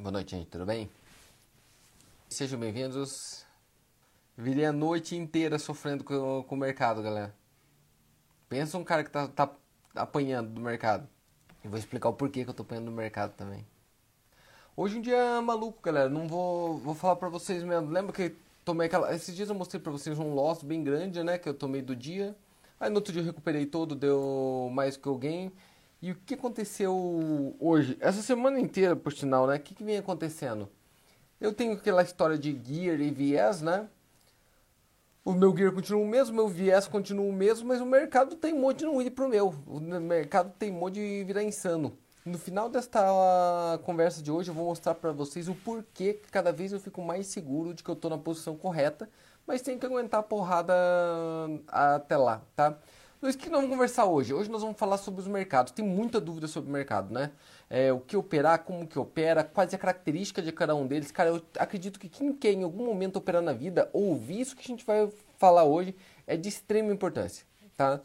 Boa noite, gente, tudo bem? Sejam bem-vindos. Virei a noite inteira sofrendo com, com, o mercado, galera. Pensa um cara que tá, tá apanhando do mercado. E vou explicar o porquê que eu tô apanhando do mercado também. Hoje um dia é maluco, galera. Não vou, vou falar pra vocês mesmo. Lembra que tomei aquela. Esses dias eu mostrei pra vocês um loss bem grande, né? Que eu tomei do dia. Aí no outro dia eu recuperei todo, deu mais que alguém. E o que aconteceu hoje? Essa semana inteira, por sinal, né? O que, que vem acontecendo? Eu tenho aquela história de gear e viés, né? O meu gear continua o mesmo, meu viés continua o mesmo, mas o mercado teimou de não ir pro meu. O mercado teimou de virar insano. No final desta conversa de hoje, eu vou mostrar para vocês o porquê que cada vez eu fico mais seguro de que eu estou na posição correta, mas tenho que aguentar a porrada até lá, tá? Luiz, o que nós vamos conversar hoje? Hoje nós vamos falar sobre os mercados. Tem muita dúvida sobre o mercado, né? É, o que operar, como que opera, quais é a característica de cada um deles. Cara, eu acredito que quem quer em algum momento operar na vida, ouvir isso que a gente vai falar hoje é de extrema importância, tá?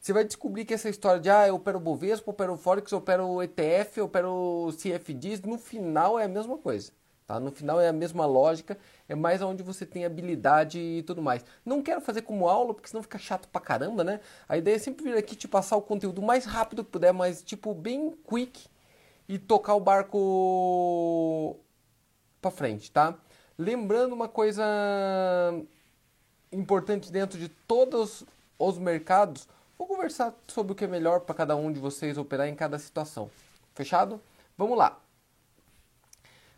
Você vai descobrir que essa história de, ah, eu opero Bovespa, eu opero Forex, eu opero ETF, eu opero CFDs, no final é a mesma coisa. Tá? No final é a mesma lógica, é mais onde você tem habilidade e tudo mais. Não quero fazer como aula, porque senão fica chato pra caramba, né? A ideia é sempre vir aqui te passar o conteúdo mais rápido que puder, mas tipo bem quick e tocar o barco pra frente, tá? Lembrando uma coisa importante dentro de todos os mercados, vou conversar sobre o que é melhor para cada um de vocês operar em cada situação. Fechado? Vamos lá.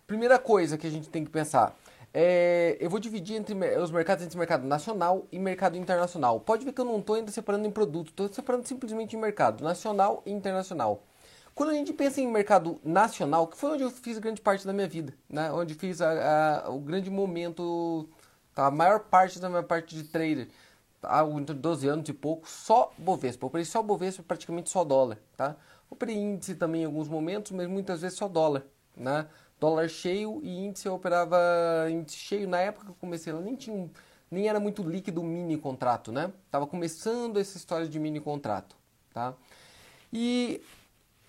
Primeira coisa que a gente tem que pensar. É, eu vou dividir entre os mercados entre mercado nacional e mercado internacional. Pode ver que eu não estou ainda separando em produto, estou separando simplesmente em mercado nacional e internacional. Quando a gente pensa em mercado nacional, que foi onde eu fiz grande parte da minha vida, né? onde fiz a, a, o grande momento, tá? a maior parte da minha parte de trader, há entre 12 anos e pouco, só Bovespa. Eu operei só Bovespa, praticamente só dólar. Tá? Operei índice também em alguns momentos, mas muitas vezes só dólar. Né? Dólar cheio e índice eu operava índice cheio. Na época que eu comecei, ela nem tinha nem era muito líquido o mini contrato, né? Tava começando essa história de mini contrato, tá? E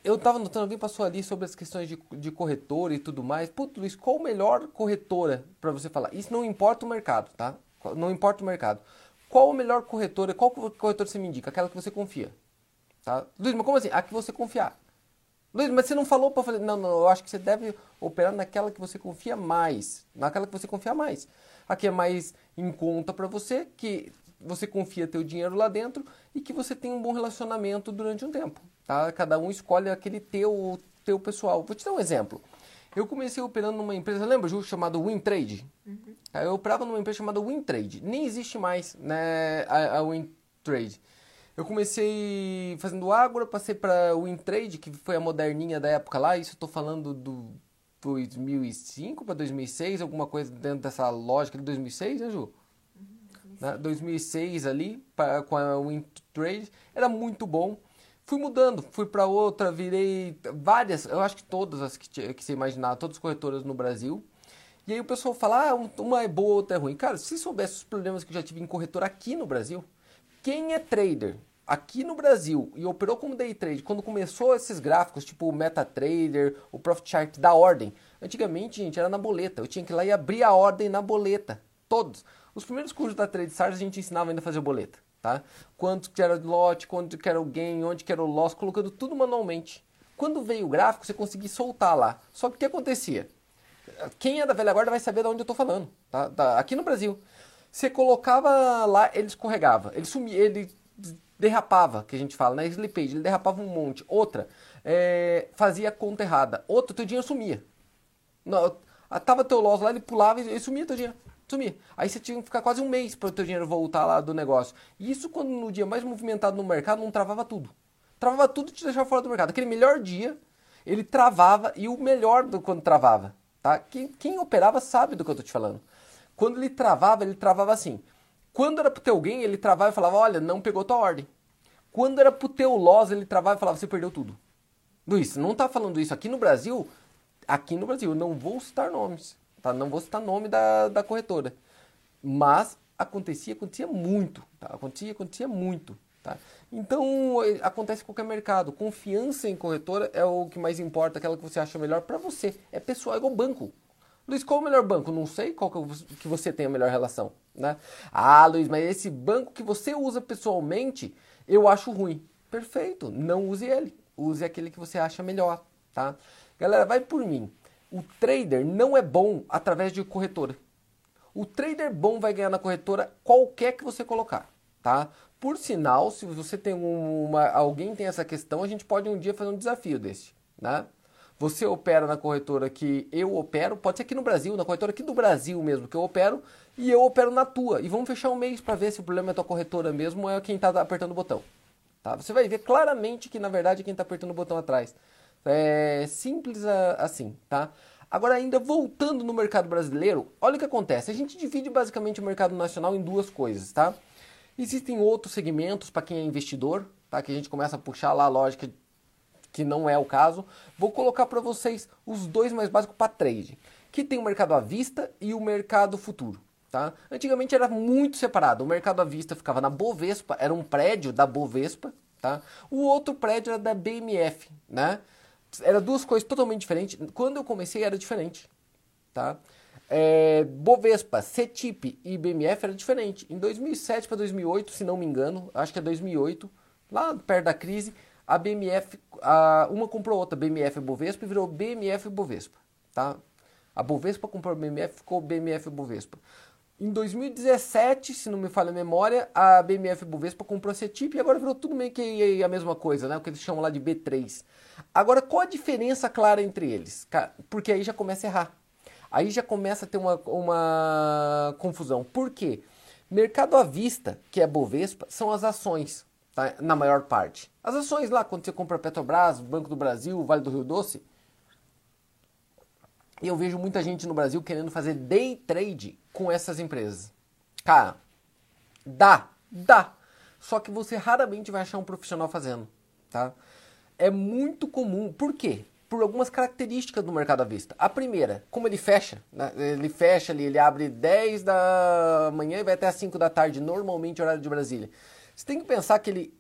eu tava notando, alguém passou ali sobre as questões de, de corretora e tudo mais. Putz, Luiz, qual a melhor corretora para você falar? Isso não importa o mercado, tá? Não importa o mercado. Qual a melhor corretora? Qual corretora você me indica? Aquela que você confia, tá? Luiz, mas como assim? A que você confiar. Luiz, mas você não falou para fazer. Não, não, eu acho que você deve operar naquela que você confia mais. Naquela que você confia mais. A que é mais em conta para você, que você confia teu dinheiro lá dentro e que você tem um bom relacionamento durante um tempo. Tá? Cada um escolhe aquele teu, teu pessoal. Vou te dar um exemplo. Eu comecei operando numa empresa, lembra, Ju, chamada WinTrade? Uhum. Eu operava numa empresa chamada WinTrade. Nem existe mais né, a, a WinTrade. Eu comecei fazendo Ágora, passei para o Intrade, que foi a moderninha da época lá. Isso eu tô falando do 2005 para 2006, alguma coisa dentro dessa lógica de 2006, né, Ju? Uhum, né? 2006 ali, pra, com a WinTrade, era muito bom. Fui mudando, fui para outra, virei várias, eu acho que todas as que, que você imaginar, todas as corretoras no Brasil. E aí o pessoal fala, ah, uma é boa, outra é ruim. Cara, se soubesse os problemas que eu já tive em corretora aqui no Brasil, quem é trader aqui no Brasil e operou como day trade, quando começou esses gráficos, tipo o MetaTrader, o Profit Chart da ordem, antigamente, gente, era na boleta. Eu tinha que ir lá e abrir a ordem na boleta. Todos. Os primeiros cursos da Trade Stars a gente ensinava ainda a fazer boleta, tá? Quanto que era o lote, quanto que era o gain, onde que era o loss, colocando tudo manualmente. Quando veio o gráfico, você conseguia soltar lá. Só que o que acontecia? Quem é da velha guarda vai saber de onde eu estou falando, tá? Aqui no Brasil. Você colocava lá, ele escorregava, ele sumia, ele derrapava, que a gente fala, na né? slippage, ele derrapava um monte. Outra, é, fazia conta errada. Outra, teu dinheiro sumia. Não, tava teu loss lá, ele pulava e, e sumia teu dinheiro. Sumia. Aí você tinha que ficar quase um mês para o teu dinheiro voltar lá do negócio. E isso quando no dia mais movimentado no mercado não travava tudo. Travava tudo e te deixava fora do mercado. Aquele melhor dia, ele travava e o melhor do quando travava. Tá? Quem, quem operava sabe do que eu tô te falando. Quando ele travava, ele travava assim. Quando era pro teu gain, ele travava e falava, olha, não pegou tua ordem. Quando era pro teu loss, ele travava e falava, você perdeu tudo. Luiz, não tá falando isso aqui no Brasil? Aqui no Brasil, não vou citar nomes, tá? Não vou citar nome da, da corretora. Mas acontecia, acontecia muito, tá? Acontecia, acontecia muito, Tá? Então, acontece em qualquer mercado. Confiança em corretora é o que mais importa, aquela que você acha melhor para você. É pessoal, é igual banco. Luiz, qual o melhor banco? Não sei qual que você tem a melhor relação. Né? Ah, Luiz, mas esse banco que você usa pessoalmente, eu acho ruim. Perfeito, não use ele. Use aquele que você acha melhor. Tá? Galera, vai por mim. O trader não é bom através de corretora. O trader bom vai ganhar na corretora qualquer que você colocar, tá? Por sinal, se você tem uma, alguém tem essa questão, a gente pode um dia fazer um desafio desse, né? Você opera na corretora que eu opero, pode ser aqui no Brasil, na corretora aqui do Brasil mesmo que eu opero, e eu opero na tua. E vamos fechar um mês para ver se o problema é a tua corretora mesmo ou é quem está apertando o botão. Tá? Você vai ver claramente que na verdade é quem está apertando o botão atrás. É simples assim, tá? Agora, ainda voltando no mercado brasileiro, olha o que acontece. A gente divide basicamente o mercado nacional em duas coisas, tá? Existem outros segmentos para quem é investidor, tá? Que a gente começa a puxar lá a lógica que não é o caso. Vou colocar para vocês os dois mais básicos para trade, que tem o mercado à vista e o mercado futuro. Tá? Antigamente era muito separado. O mercado à vista ficava na Bovespa, era um prédio da Bovespa, tá? O outro prédio era da BMF, né? Era duas coisas totalmente diferentes. Quando eu comecei era diferente, tá? É, Bovespa, CETIP e BMF era diferente. Em 2007 para 2008, se não me engano, acho que é 2008, lá perto da crise, a BMF, a, uma comprou outra, BMF Bovespa, e virou BMF Bovespa, tá? A Bovespa comprou a BMF, ficou BMF Bovespa. Em 2017, se não me falha a memória, a BMF Bovespa comprou a CETIP e agora virou tudo meio que a mesma coisa, né? O que eles chamam lá de B3. Agora, qual a diferença clara entre eles? Porque aí já começa a errar. Aí já começa a ter uma, uma confusão. Por quê? Mercado à vista, que é Bovespa, são as ações tá? na maior parte. As ações lá, quando você compra Petrobras, Banco do Brasil, Vale do Rio Doce. E eu vejo muita gente no Brasil querendo fazer day trade com essas empresas. Cara, dá, dá. Só que você raramente vai achar um profissional fazendo, tá? É muito comum. Por quê? Por algumas características do mercado à vista. A primeira, como ele fecha, né? ele fecha ali, ele abre 10 da manhã e vai até as 5 da tarde, normalmente horário de Brasília. Você tem que pensar que ele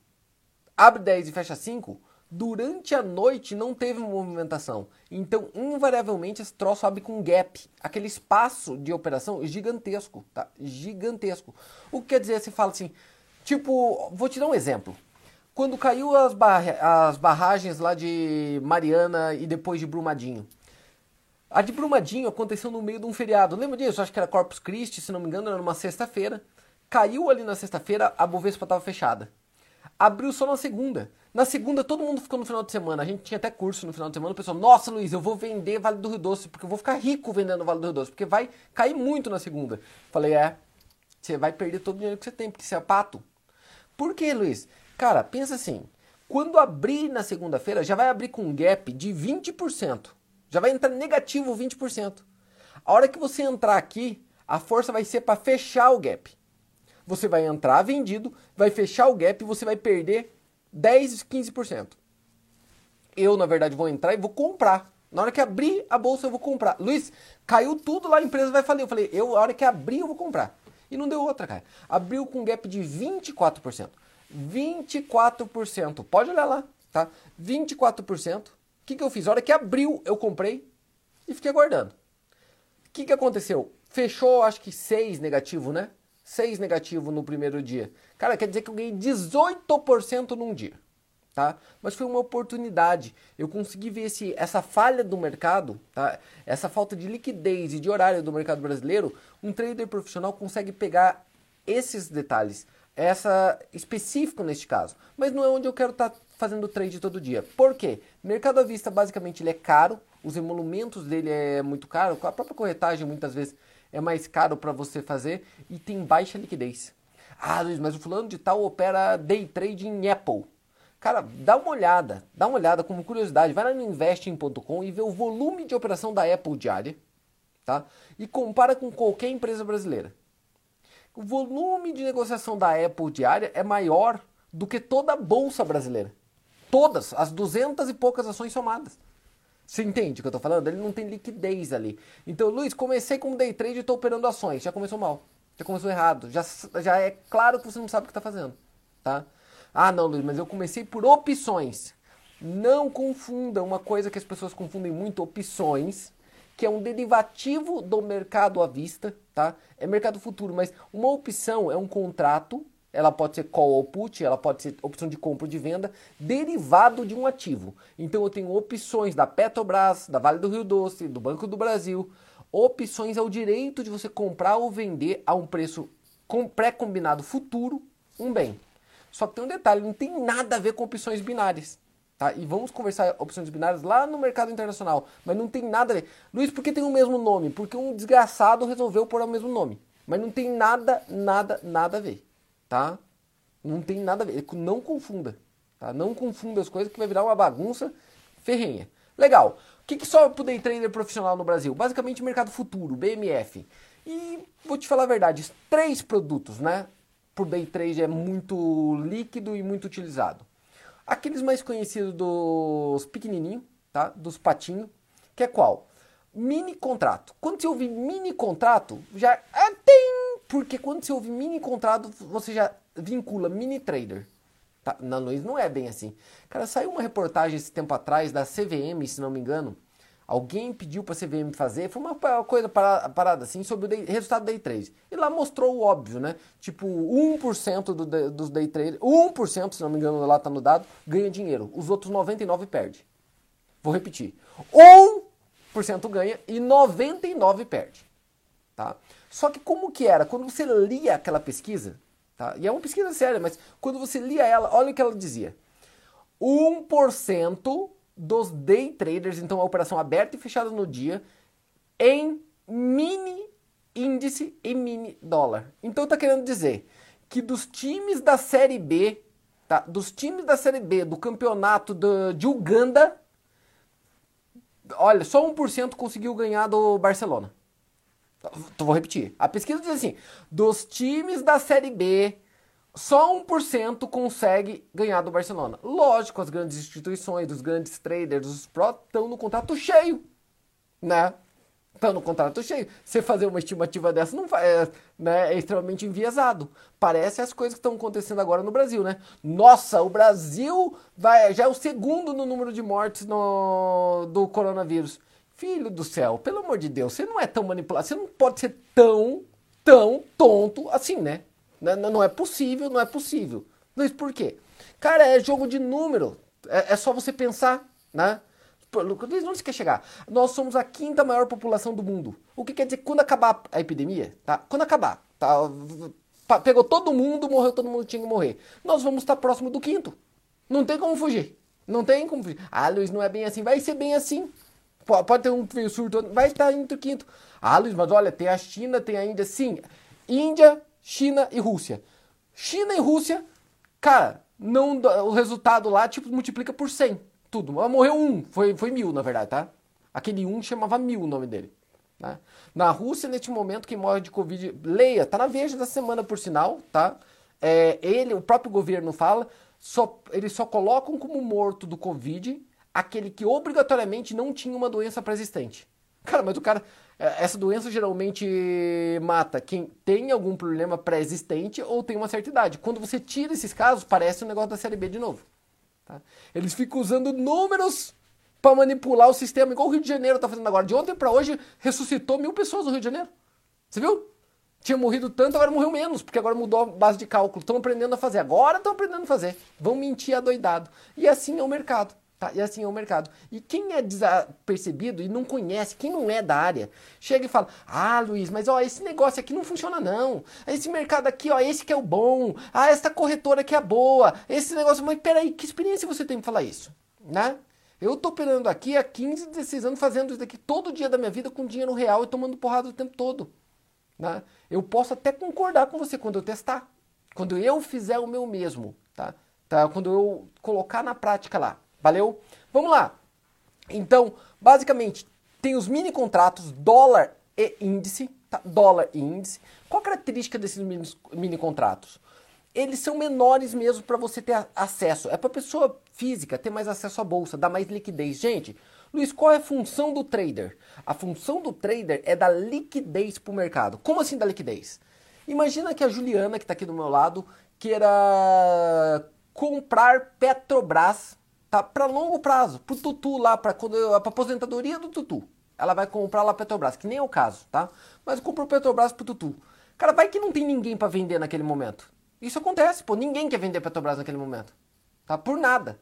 abre 10 e fecha 5, durante a noite não teve movimentação. Então, invariavelmente, esse troço abre com gap. Aquele espaço de operação gigantesco, tá? Gigantesco. O que quer dizer? Você fala assim, tipo, vou te dar um exemplo. Quando caiu as, barra as barragens lá de Mariana e depois de Brumadinho. A de Brumadinho aconteceu no meio de um feriado. Lembra disso? Acho que era Corpus Christi, se não me engano, era numa sexta-feira. Caiu ali na sexta-feira, a Bovespa estava fechada. Abriu só na segunda. Na segunda, todo mundo ficou no final de semana. A gente tinha até curso no final de semana. O pessoal, nossa, Luiz, eu vou vender Vale do Rio Doce, porque eu vou ficar rico vendendo Vale do Rio Doce, porque vai cair muito na segunda. Falei, é, você vai perder todo o dinheiro que você tem, porque você é pato. Por que, Luiz? Cara, pensa assim, quando abrir na segunda-feira, já vai abrir com um gap de 20%. Já vai entrar negativo 20%. A hora que você entrar aqui, a força vai ser para fechar o gap você vai entrar vendido, vai fechar o gap e você vai perder 10, 15%. Eu, na verdade, vou entrar e vou comprar. Na hora que abrir a bolsa, eu vou comprar. Luiz, caiu tudo lá, a empresa vai falir. Eu falei, eu, a hora que abrir, eu vou comprar. E não deu outra, cara. Abriu com um gap de 24%. 24%. Pode olhar lá, tá? 24%. O que, que eu fiz? A hora que abriu, eu comprei e fiquei aguardando. O que, que aconteceu? Fechou, acho que 6 negativo, né? 6 negativo no primeiro dia. Cara, quer dizer que eu ganhei 18% num dia. Tá? Mas foi uma oportunidade. Eu consegui ver esse, essa falha do mercado, tá? essa falta de liquidez e de horário do mercado brasileiro. Um trader profissional consegue pegar esses detalhes, essa específico neste caso. Mas não é onde eu quero estar tá fazendo trade todo dia. Por quê? Mercado à vista basicamente ele é caro, os emolumentos dele é muito caro, a própria corretagem muitas vezes é mais caro para você fazer e tem baixa liquidez. Ah, Luiz, mas o fulano de tal opera day trade em Apple. Cara, dá uma olhada, dá uma olhada como curiosidade, vai lá no investing.com e vê o volume de operação da Apple diária, tá? E compara com qualquer empresa brasileira. O volume de negociação da Apple diária é maior do que toda a bolsa brasileira. Todas, as duzentas e poucas ações somadas. Você entende o que eu estou falando? Ele não tem liquidez ali. Então, Luiz, comecei como day trade e estou operando ações. Já começou mal. Já começou errado. Já, já é claro que você não sabe o que está fazendo. Tá? Ah, não, Luiz, mas eu comecei por opções. Não confunda uma coisa que as pessoas confundem muito, opções, que é um derivativo do mercado à vista, tá? É mercado futuro, mas uma opção é um contrato, ela pode ser call ou put, ela pode ser opção de compra ou de venda, derivado de um ativo. Então eu tenho opções da Petrobras, da Vale do Rio Doce, do Banco do Brasil. Opções é o direito de você comprar ou vender a um preço pré-combinado futuro um bem. Só que tem um detalhe, não tem nada a ver com opções binárias. Tá? E vamos conversar opções binárias lá no mercado internacional. Mas não tem nada a ver. Luiz, por que tem o mesmo nome? Porque um desgraçado resolveu pôr o mesmo nome. Mas não tem nada, nada, nada a ver. Tá? Não tem nada a ver. Não confunda. Tá? Não confunda as coisas que vai virar uma bagunça ferrenha. Legal. O que, que só pro day trader profissional no Brasil? Basicamente mercado futuro, BMF. E vou te falar a verdade, três produtos, né? Por day trade é muito líquido e muito utilizado. Aqueles mais conhecidos dos pequenininhos, tá? Dos patinhos, que é qual? Mini contrato. Quando você ouve mini contrato, já ah, tem, porque quando você ouve mini contrato, você já vincula mini trader. Tá? Na Luiz não é bem assim. Cara, saiu uma reportagem esse tempo atrás da CVM, se não me engano, Alguém pediu para a CVM fazer, foi uma coisa parada, assim sobre o day, resultado do day trade. E lá mostrou o óbvio, né? Tipo, 1% do, dos day trade, 1%, se não me engano, lá tá no dado, ganha dinheiro. Os outros 99 perde. Vou repetir. 1% ganha e 99 perde, tá? Só que como que era? Quando você lia aquela pesquisa, tá? E é uma pesquisa séria, mas quando você lia ela, olha o que ela dizia. 1% dos day traders, então a operação aberta e fechada no dia, em mini índice e mini dólar. Então está querendo dizer que dos times da Série B, tá? dos times da Série B do campeonato do, de Uganda, olha, só 1% conseguiu ganhar do Barcelona. Então, vou repetir. A pesquisa diz assim: dos times da Série B só 1% consegue ganhar do Barcelona. Lógico, as grandes instituições, os grandes traders, os pró estão no contrato cheio, né? Estão no contrato cheio. Você fazer uma estimativa dessa não é, né, é extremamente enviesado. Parece as coisas que estão acontecendo agora no Brasil, né? Nossa, o Brasil vai, já é o segundo no número de mortes no, do coronavírus. Filho do céu, pelo amor de Deus, você não é tão manipulado, você não pode ser tão, tão tonto assim, né? Não é possível, não é possível. Mas por quê? Cara, é jogo de número. É, é só você pensar, né? Luiz, onde você quer chegar? Nós somos a quinta maior população do mundo. O que quer dizer quando acabar a epidemia, tá? Quando acabar, tá? Pegou todo mundo, morreu todo mundo tinha que morrer. Nós vamos estar próximo do quinto. Não tem como fugir. Não tem como fugir. Ah, Luiz, não é bem assim. Vai ser bem assim. Pode ter um surto, vai estar entre o quinto. Ah, Luiz, mas olha, tem a China, tem a Índia. Sim, Índia, China e Rússia. China e Rússia, cara, não, o resultado lá tipo multiplica por 100. Tudo. Morreu um, foi, foi mil na verdade, tá? Aquele um chamava mil o nome dele. Né? Na Rússia, neste momento, quem morre de Covid, leia, tá na Veja da semana, por sinal, tá? É, ele, o próprio governo fala, só, eles só colocam como morto do Covid aquele que obrigatoriamente não tinha uma doença pré-existente. Cara, mas o cara, é, essa doença geralmente mata quem tem algum problema pré-existente ou tem uma certa idade. Quando você tira esses casos, parece um negócio da série B de novo. Tá? Eles ficam usando números para manipular o sistema, igual o Rio de Janeiro está fazendo agora. De ontem para hoje, ressuscitou mil pessoas no Rio de Janeiro. Você viu? Tinha morrido tanto, agora morreu menos, porque agora mudou a base de cálculo. Estão aprendendo a fazer. Agora estão aprendendo a fazer. Vão mentir adoidado. E assim é o mercado. Tá? E assim é o mercado. E quem é desapercebido e não conhece, quem não é da área, chega e fala: Ah, Luiz, mas ó, esse negócio aqui não funciona não. Esse mercado aqui, ó, esse que é o bom. Ah, essa corretora aqui é boa. Esse negócio, mas peraí, que experiência você tem para falar isso? Né? Eu tô operando aqui há 15, 16 anos fazendo isso daqui todo dia da minha vida com dinheiro real e tomando porrada o tempo todo. Né? Eu posso até concordar com você quando eu testar. Quando eu fizer o meu mesmo, tá? tá? Quando eu colocar na prática lá. Valeu? Vamos lá. Então, basicamente, tem os mini contratos dólar e índice, tá? dólar e índice. Qual a característica desses mini, mini contratos? Eles são menores mesmo para você ter acesso. É para pessoa física ter mais acesso à bolsa, dar mais liquidez. Gente, Luiz, qual é a função do trader? A função do trader é dar liquidez para o mercado. Como assim dar liquidez? Imagina que a Juliana, que está aqui do meu lado, queira comprar Petrobras, tá? Para longo prazo, pro Tutu lá, para a aposentadoria do Tutu. Ela vai comprar lá Petrobras, que nem é o caso, tá? Mas comprou Petrobras pro Tutu. Cara, vai que não tem ninguém para vender naquele momento. Isso acontece, pô, ninguém quer vender Petrobras naquele momento. Tá? Por nada.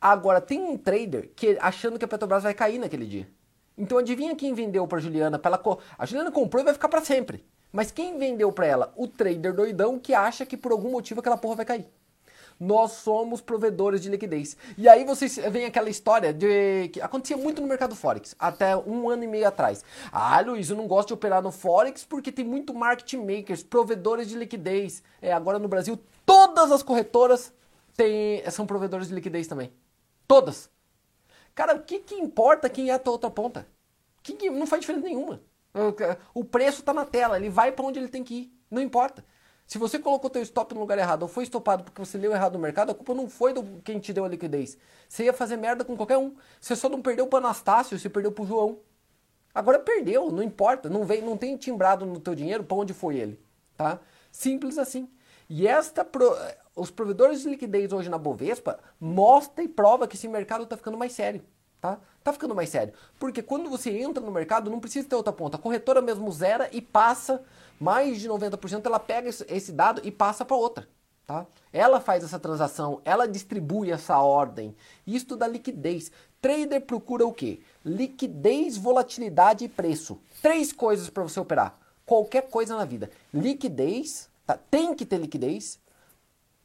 Agora tem um trader que achando que a Petrobras vai cair naquele dia. Então adivinha quem vendeu para Juliana? Pra ela, a Juliana comprou e vai ficar para sempre. Mas quem vendeu para ela? O trader doidão que acha que por algum motivo aquela porra vai cair. Nós somos provedores de liquidez. E aí vocês vem aquela história de que acontecia muito no mercado forex até um ano e meio atrás. Ah, Luiz, eu não gosto de operar no forex porque tem muito market makers, provedores de liquidez. É, agora no Brasil todas as corretoras têm, são provedores de liquidez também. Todas. Cara, o que, que importa quem é a outra ponta? Que, que não faz diferença nenhuma. O preço está na tela, ele vai para onde ele tem que ir. Não importa. Se você colocou teu stop no lugar errado ou foi estopado porque você leu errado no mercado, a culpa não foi do quem te deu a liquidez. Você ia fazer merda com qualquer um. Você só não perdeu pro Anastácio, você perdeu pro João. Agora perdeu, não importa, não vem, não tem timbrado no teu dinheiro para onde foi ele, tá? Simples assim. E esta pro, os provedores de liquidez hoje na Bovespa mostra e prova que esse mercado está ficando mais sério. Tá? Tá ficando mais sério. Porque quando você entra no mercado, não precisa ter outra ponta. A corretora mesmo zera e passa mais de 90%, ela pega esse dado e passa para outra. Tá? Ela faz essa transação, ela distribui essa ordem. Isto dá liquidez. Trader procura o quê? Liquidez, volatilidade e preço. Três coisas para você operar. Qualquer coisa na vida. Liquidez, tá? tem que ter liquidez,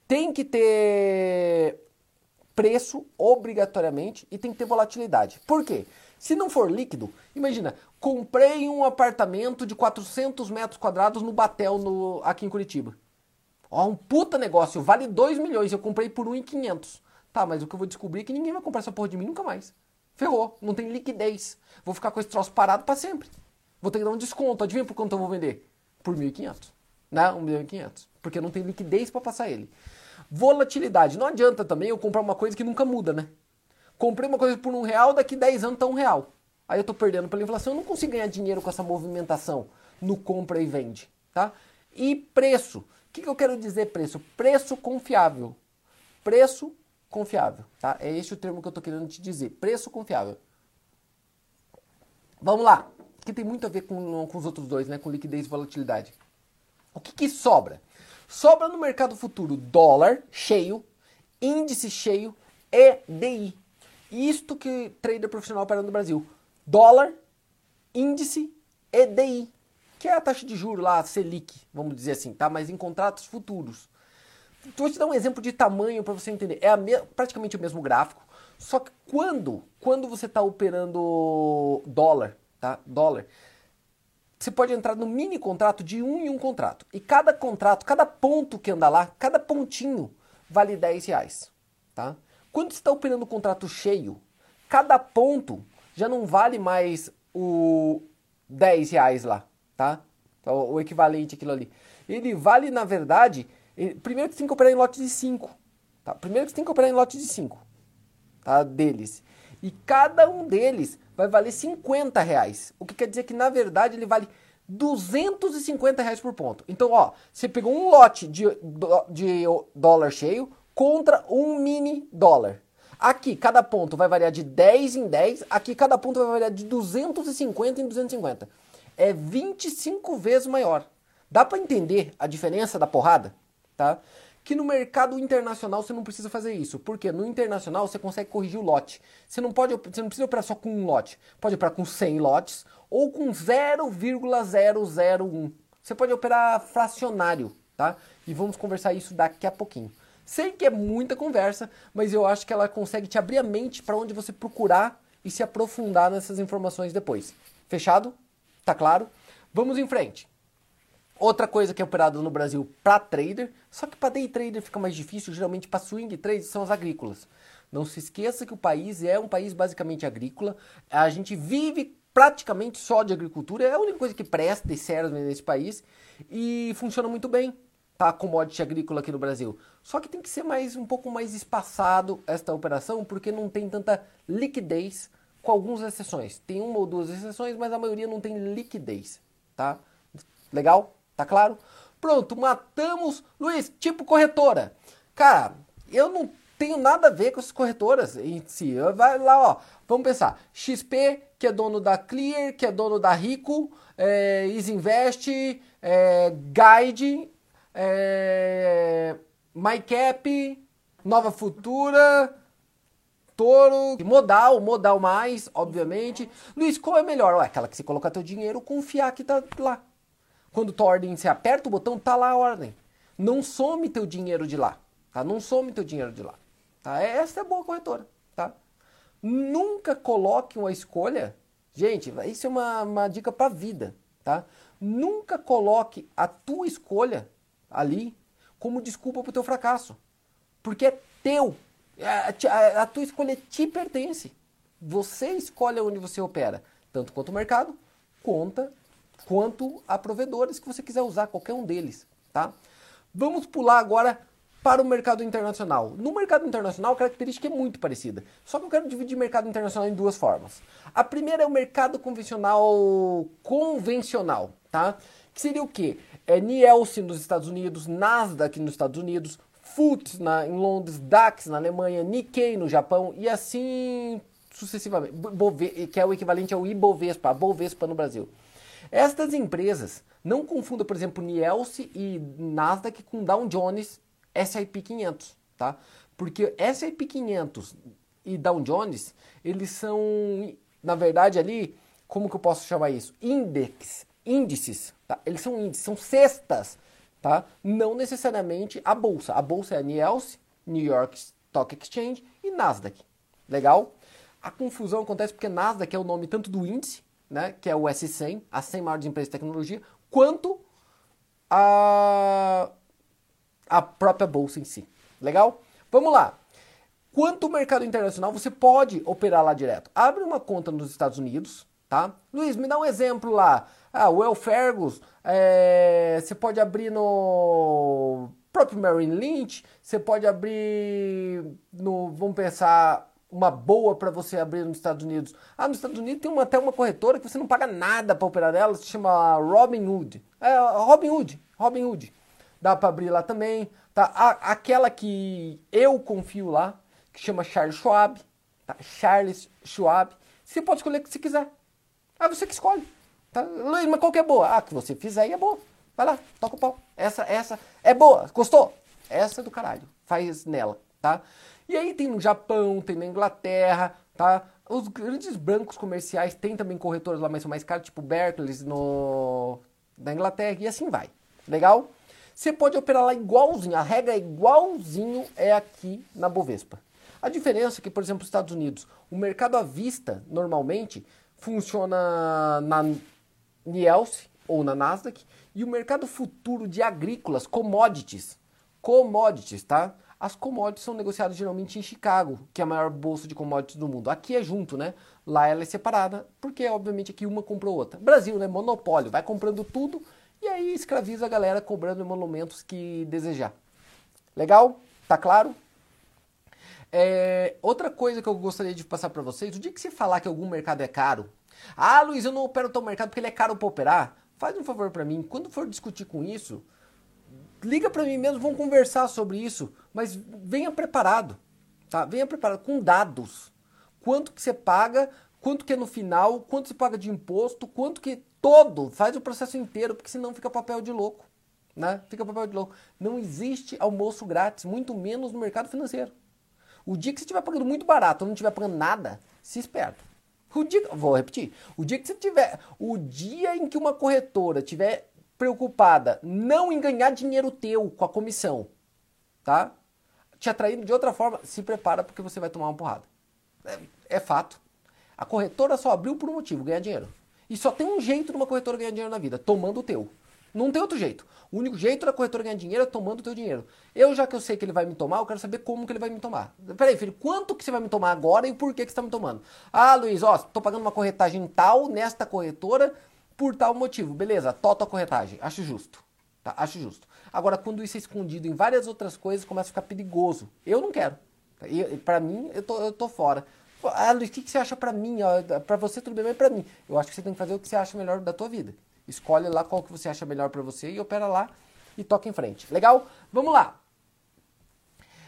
tem que ter preço obrigatoriamente e tem que ter volatilidade. Por quê? Se não for líquido, imagina, comprei um apartamento de 400 metros quadrados no Batel, no, aqui em Curitiba. Ó, um puta negócio, vale 2 milhões, eu comprei por 1,500. Tá, mas o que eu vou descobrir é que ninguém vai comprar essa porra de mim nunca mais. Ferrou, não tem liquidez. Vou ficar com esse troço parado para sempre. Vou ter que dar um desconto. Adivinha por quanto eu vou vender? Por 1.500. Né? 1.500. Porque não tem liquidez para passar ele. Volatilidade. Não adianta também eu comprar uma coisa que nunca muda, né? Comprei uma coisa por um real, daqui 10 anos tá um real. Aí eu tô perdendo pela inflação, eu não consigo ganhar dinheiro com essa movimentação no compra e vende, tá? E preço. O que, que eu quero dizer preço? Preço confiável. Preço confiável, tá? É esse o termo que eu tô querendo te dizer. Preço confiável. Vamos lá. Que tem muito a ver com, com os outros dois, né? Com liquidez e volatilidade. O que, que sobra? Sobra no mercado futuro dólar cheio, índice cheio e DI. Isto que trader profissional opera no Brasil. Dólar, índice e DI, que é a taxa de juro lá, Selic, vamos dizer assim, tá? Mas em contratos futuros. Vou te dar um exemplo de tamanho para você entender. É praticamente o mesmo gráfico, só que quando, quando você está operando dólar, tá? Dólar, você pode entrar no mini contrato de um em um contrato. E cada contrato, cada ponto que anda lá, cada pontinho vale 10 reais. Tá? Quando você está operando o contrato cheio, cada ponto já não vale mais o 10 reais lá. Tá? O, o equivalente àquilo ali. Ele vale, na verdade, primeiro que você tem que operar em lote de 5. Tá? Primeiro que você tem que operar em lote de 5 tá? deles. E cada um deles vai valer 50 reais. O que quer dizer que, na verdade, ele vale 250 reais por ponto. Então, ó, você pegou um lote de, de dólar cheio contra um mini dólar. Aqui, cada ponto vai variar de 10 em 10. Aqui, cada ponto vai variar de 250 em 250. É 25 vezes maior. Dá para entender a diferença da porrada? Tá? Que no mercado internacional você não precisa fazer isso. Porque no internacional você consegue corrigir o lote. Você não pode, você não precisa operar só com um lote. Pode operar com 100 lotes ou com 0,001. Você pode operar fracionário, tá? E vamos conversar isso daqui a pouquinho. Sei que é muita conversa, mas eu acho que ela consegue te abrir a mente para onde você procurar e se aprofundar nessas informações depois. Fechado? Tá claro? Vamos em frente. Outra coisa que é operada no Brasil para trader, só que para day trader fica mais difícil, geralmente para swing trade são as agrícolas. Não se esqueça que o país é um país basicamente agrícola. A gente vive praticamente só de agricultura, é a única coisa que presta e serve nesse país e funciona muito bem. Tá, commodity agrícola aqui no Brasil. Só que tem que ser mais um pouco mais espaçado esta operação, porque não tem tanta liquidez, com algumas exceções. Tem uma ou duas exceções, mas a maioria não tem liquidez, tá? Legal? Tá claro? Pronto, matamos. Luiz, tipo corretora. Cara, Eu não tenho nada a ver com essas corretoras em si. Vai lá, ó. Vamos pensar. XP, que é dono da Clear, que é dono da Rico, é, Isinvest, é, Guide, é, MyCap, Nova Futura, Toro, Modal, Modal mais, obviamente. Luiz, qual é melhor? Ué, aquela que você colocar teu dinheiro, confiar que tá lá. Quando tua ordem, você aperta o botão, tá lá a ordem. Não some teu dinheiro de lá, tá? Não some teu dinheiro de lá, tá? Essa é boa corretora, tá? Nunca coloque uma escolha, gente, isso é uma, uma dica para vida, tá? Nunca coloque a tua escolha ali como desculpa para o teu fracasso, porque é teu, a, a tua escolha te pertence. Você escolhe onde você opera, tanto quanto o mercado, conta quanto a provedores que você quiser usar, qualquer um deles, tá? Vamos pular agora para o mercado internacional. No mercado internacional, a característica é muito parecida. Só que eu quero dividir mercado internacional em duas formas. A primeira é o mercado convencional convencional, tá? Que seria o quê? É Nielsen nos Estados Unidos, Nasdaq nos Estados Unidos, FTSE na, em Londres, DAX na Alemanha, Nikkei no Japão e assim sucessivamente, Bove, que é o equivalente ao Ibovespa, a Bovespa no Brasil. Estas empresas, não confunda, por exemplo, Nielsen e Nasdaq com Dow Jones S&P 500, tá? Porque S&P 500 e Dow Jones, eles são, na verdade ali, como que eu posso chamar isso? Index, índices, tá? Eles são índices, são cestas, tá? Não necessariamente a bolsa. A bolsa é a Nielsen, New York Stock Exchange e Nasdaq. Legal? A confusão acontece porque Nasdaq é o nome tanto do índice né, que é o S100, as 100 maiores empresas de tecnologia, quanto a, a própria bolsa em si. Legal? Vamos lá. Quanto o mercado internacional, você pode operar lá direto. Abre uma conta nos Estados Unidos, tá? Luiz, me dá um exemplo lá. Ah, o Elfergus, é, você pode abrir no próprio Merrill Lynch, você pode abrir no, vamos pensar, uma boa para você abrir nos Estados Unidos. Ah, nos Estados Unidos tem uma, até uma corretora que você não paga nada para operar nela, se chama Robinhood. É, Robinhood, Robinhood. Dá para abrir lá também. Tá? A, aquela que eu confio lá, que chama Charles Schwab. Tá? Charles Schwab. Você pode escolher o que você quiser. É você que escolhe. Tá? Mas qual que é boa? Ah, que você fizer e é boa. Vai lá, toca o pau. Essa, essa é boa. Gostou? Essa é do caralho. Faz nela, tá? E aí tem no Japão, tem na Inglaterra, tá? Os grandes bancos comerciais têm também corretoras lá, mas são mais caros, tipo Berkeley no... na Inglaterra, e assim vai. Legal? Você pode operar lá igualzinho, a regra é igualzinho é aqui na Bovespa. A diferença é que, por exemplo, nos Estados Unidos, o mercado à vista, normalmente, funciona na Nielsen ou na Nasdaq, e o mercado futuro de agrícolas, commodities, commodities, tá? As commodities são negociadas geralmente em Chicago, que é a maior bolsa de commodities do mundo. Aqui é junto, né? Lá ela é separada, porque obviamente aqui uma comprou outra. Brasil, né? Monopólio, vai comprando tudo e aí escraviza a galera cobrando emolumentos que desejar. Legal? Tá claro? É, outra coisa que eu gostaria de passar para vocês, o dia que você falar que algum mercado é caro, ah, Luiz, eu não opero teu mercado porque ele é caro para operar, faz um favor para mim, quando for discutir com isso, liga para mim mesmo, vamos conversar sobre isso, mas venha preparado, tá? Venha preparado com dados. Quanto que você paga, quanto que é no final, quanto você paga de imposto, quanto que todo, faz o processo inteiro, porque senão fica papel de louco, né? Fica papel de louco. Não existe almoço grátis, muito menos no mercado financeiro. O dia que você estiver pagando muito barato ou não estiver pagando nada, se esperta. O dia, vou repetir, o dia que você tiver, o dia em que uma corretora tiver preocupada não em ganhar dinheiro teu com a comissão, tá? Te atraindo de outra forma, se prepara porque você vai tomar uma porrada. É, é fato. A corretora só abriu por um motivo, ganhar dinheiro. E só tem um jeito de uma corretora ganhar dinheiro na vida, tomando o teu. Não tem outro jeito. O único jeito da corretora ganhar dinheiro é tomando o teu dinheiro. Eu, já que eu sei que ele vai me tomar, eu quero saber como que ele vai me tomar. Peraí, filho, quanto que você vai me tomar agora e por que, que você está me tomando? Ah, Luiz, ó, tô pagando uma corretagem tal nesta corretora por tal motivo. Beleza, tota a corretagem. Acho justo. Tá? Acho justo. Agora, quando isso é escondido em várias outras coisas, começa a ficar perigoso. Eu não quero. E, pra mim, eu tô, eu tô fora. Ah, Luiz, o que, que você acha pra mim? Pra você tudo bem, mas pra mim. Eu acho que você tem que fazer o que você acha melhor da tua vida. Escolhe lá qual que você acha melhor pra você e opera lá e toca em frente. Legal? Vamos lá.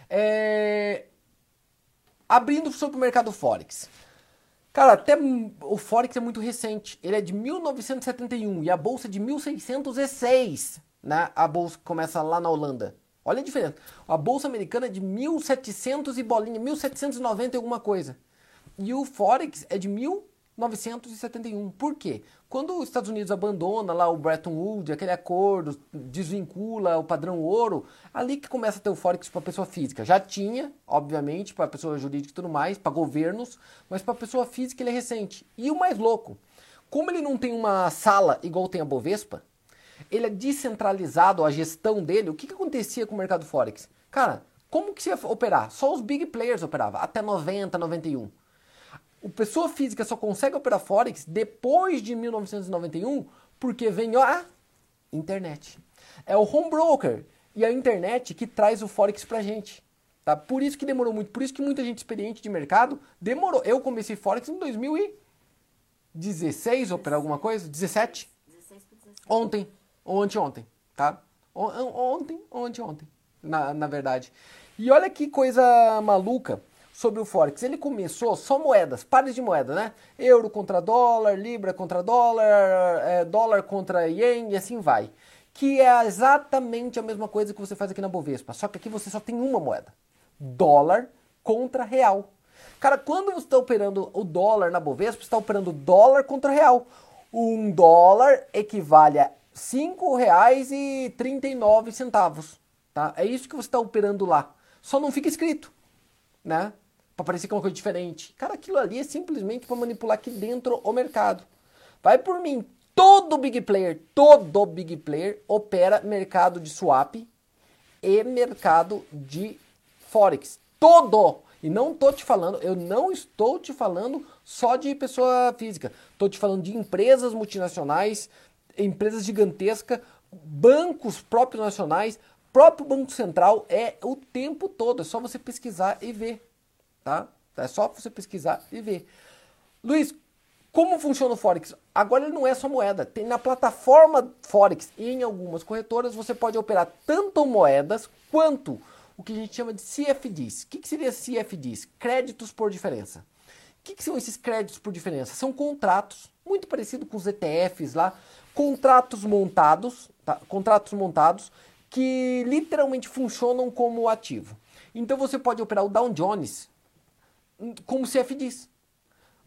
É... Abrindo sobre o mercado Forex. Cara, até o Forex é muito recente. Ele é de 1971 e a bolsa é de 1606, né? A bolsa começa lá na Holanda. Olha a diferença. A bolsa americana é de 1700 e bolinha, 1790 e alguma coisa. E o Forex é de 1971. Por quê? Quando os Estados Unidos abandona lá o Bretton Woods, aquele acordo, desvincula o padrão ouro, ali que começa a ter o Forex para pessoa física. Já tinha, obviamente, para pessoa jurídica e tudo mais, para governos, mas para pessoa física ele é recente. E o mais louco, como ele não tem uma sala igual tem a Bovespa, ele é descentralizado, a gestão dele, o que, que acontecia com o mercado Forex? Cara, como que se ia operar? Só os big players operavam, até 90, 91. O pessoa física só consegue operar Forex depois de 1991 porque vem a internet. É o home broker e a internet que traz o Forex pra gente. Tá? Por isso que demorou muito, por isso que muita gente experiente de mercado demorou. Eu comecei Forex em 2016, operar alguma coisa? 17? 16 Ontem, ou anteontem, tá? Ontem, ou anteontem, na, na verdade. E olha que coisa maluca sobre o Forex. Ele começou só moedas, pares de moeda, né? Euro contra dólar, libra contra dólar, é, dólar contra ien e assim vai. Que é exatamente a mesma coisa que você faz aqui na Bovespa, só que aqui você só tem uma moeda: dólar contra real. Cara, quando você está operando o dólar na Bovespa, você está operando dólar contra real. Um dólar equivale a R$ 5,39. Tá? É isso que você está operando lá. Só não fica escrito, né? Para parecer que é uma coisa diferente. Cara, aquilo ali é simplesmente para manipular aqui dentro o mercado. Vai por mim, todo big player, todo big player opera mercado de swap e mercado de forex. Todo! E não tô te falando, eu não estou te falando só de pessoa física. Estou te falando de empresas multinacionais, empresas gigantescas, bancos próprios nacionais, próprio Banco Central é o tempo todo. É só você pesquisar e ver tá? É só você pesquisar e ver. Luiz, como funciona o Forex? Agora ele não é só moeda. Tem na plataforma Forex e em algumas corretoras você pode operar tanto moedas quanto o que a gente chama de CFDs. O que, que seria CFDs? Créditos por diferença. O que, que são esses créditos por diferença? São contratos, muito parecido com os ETFs lá, contratos montados, tá? contratos montados que literalmente funcionam como ativo. Então você pode operar o Dow Jones como o CF diz.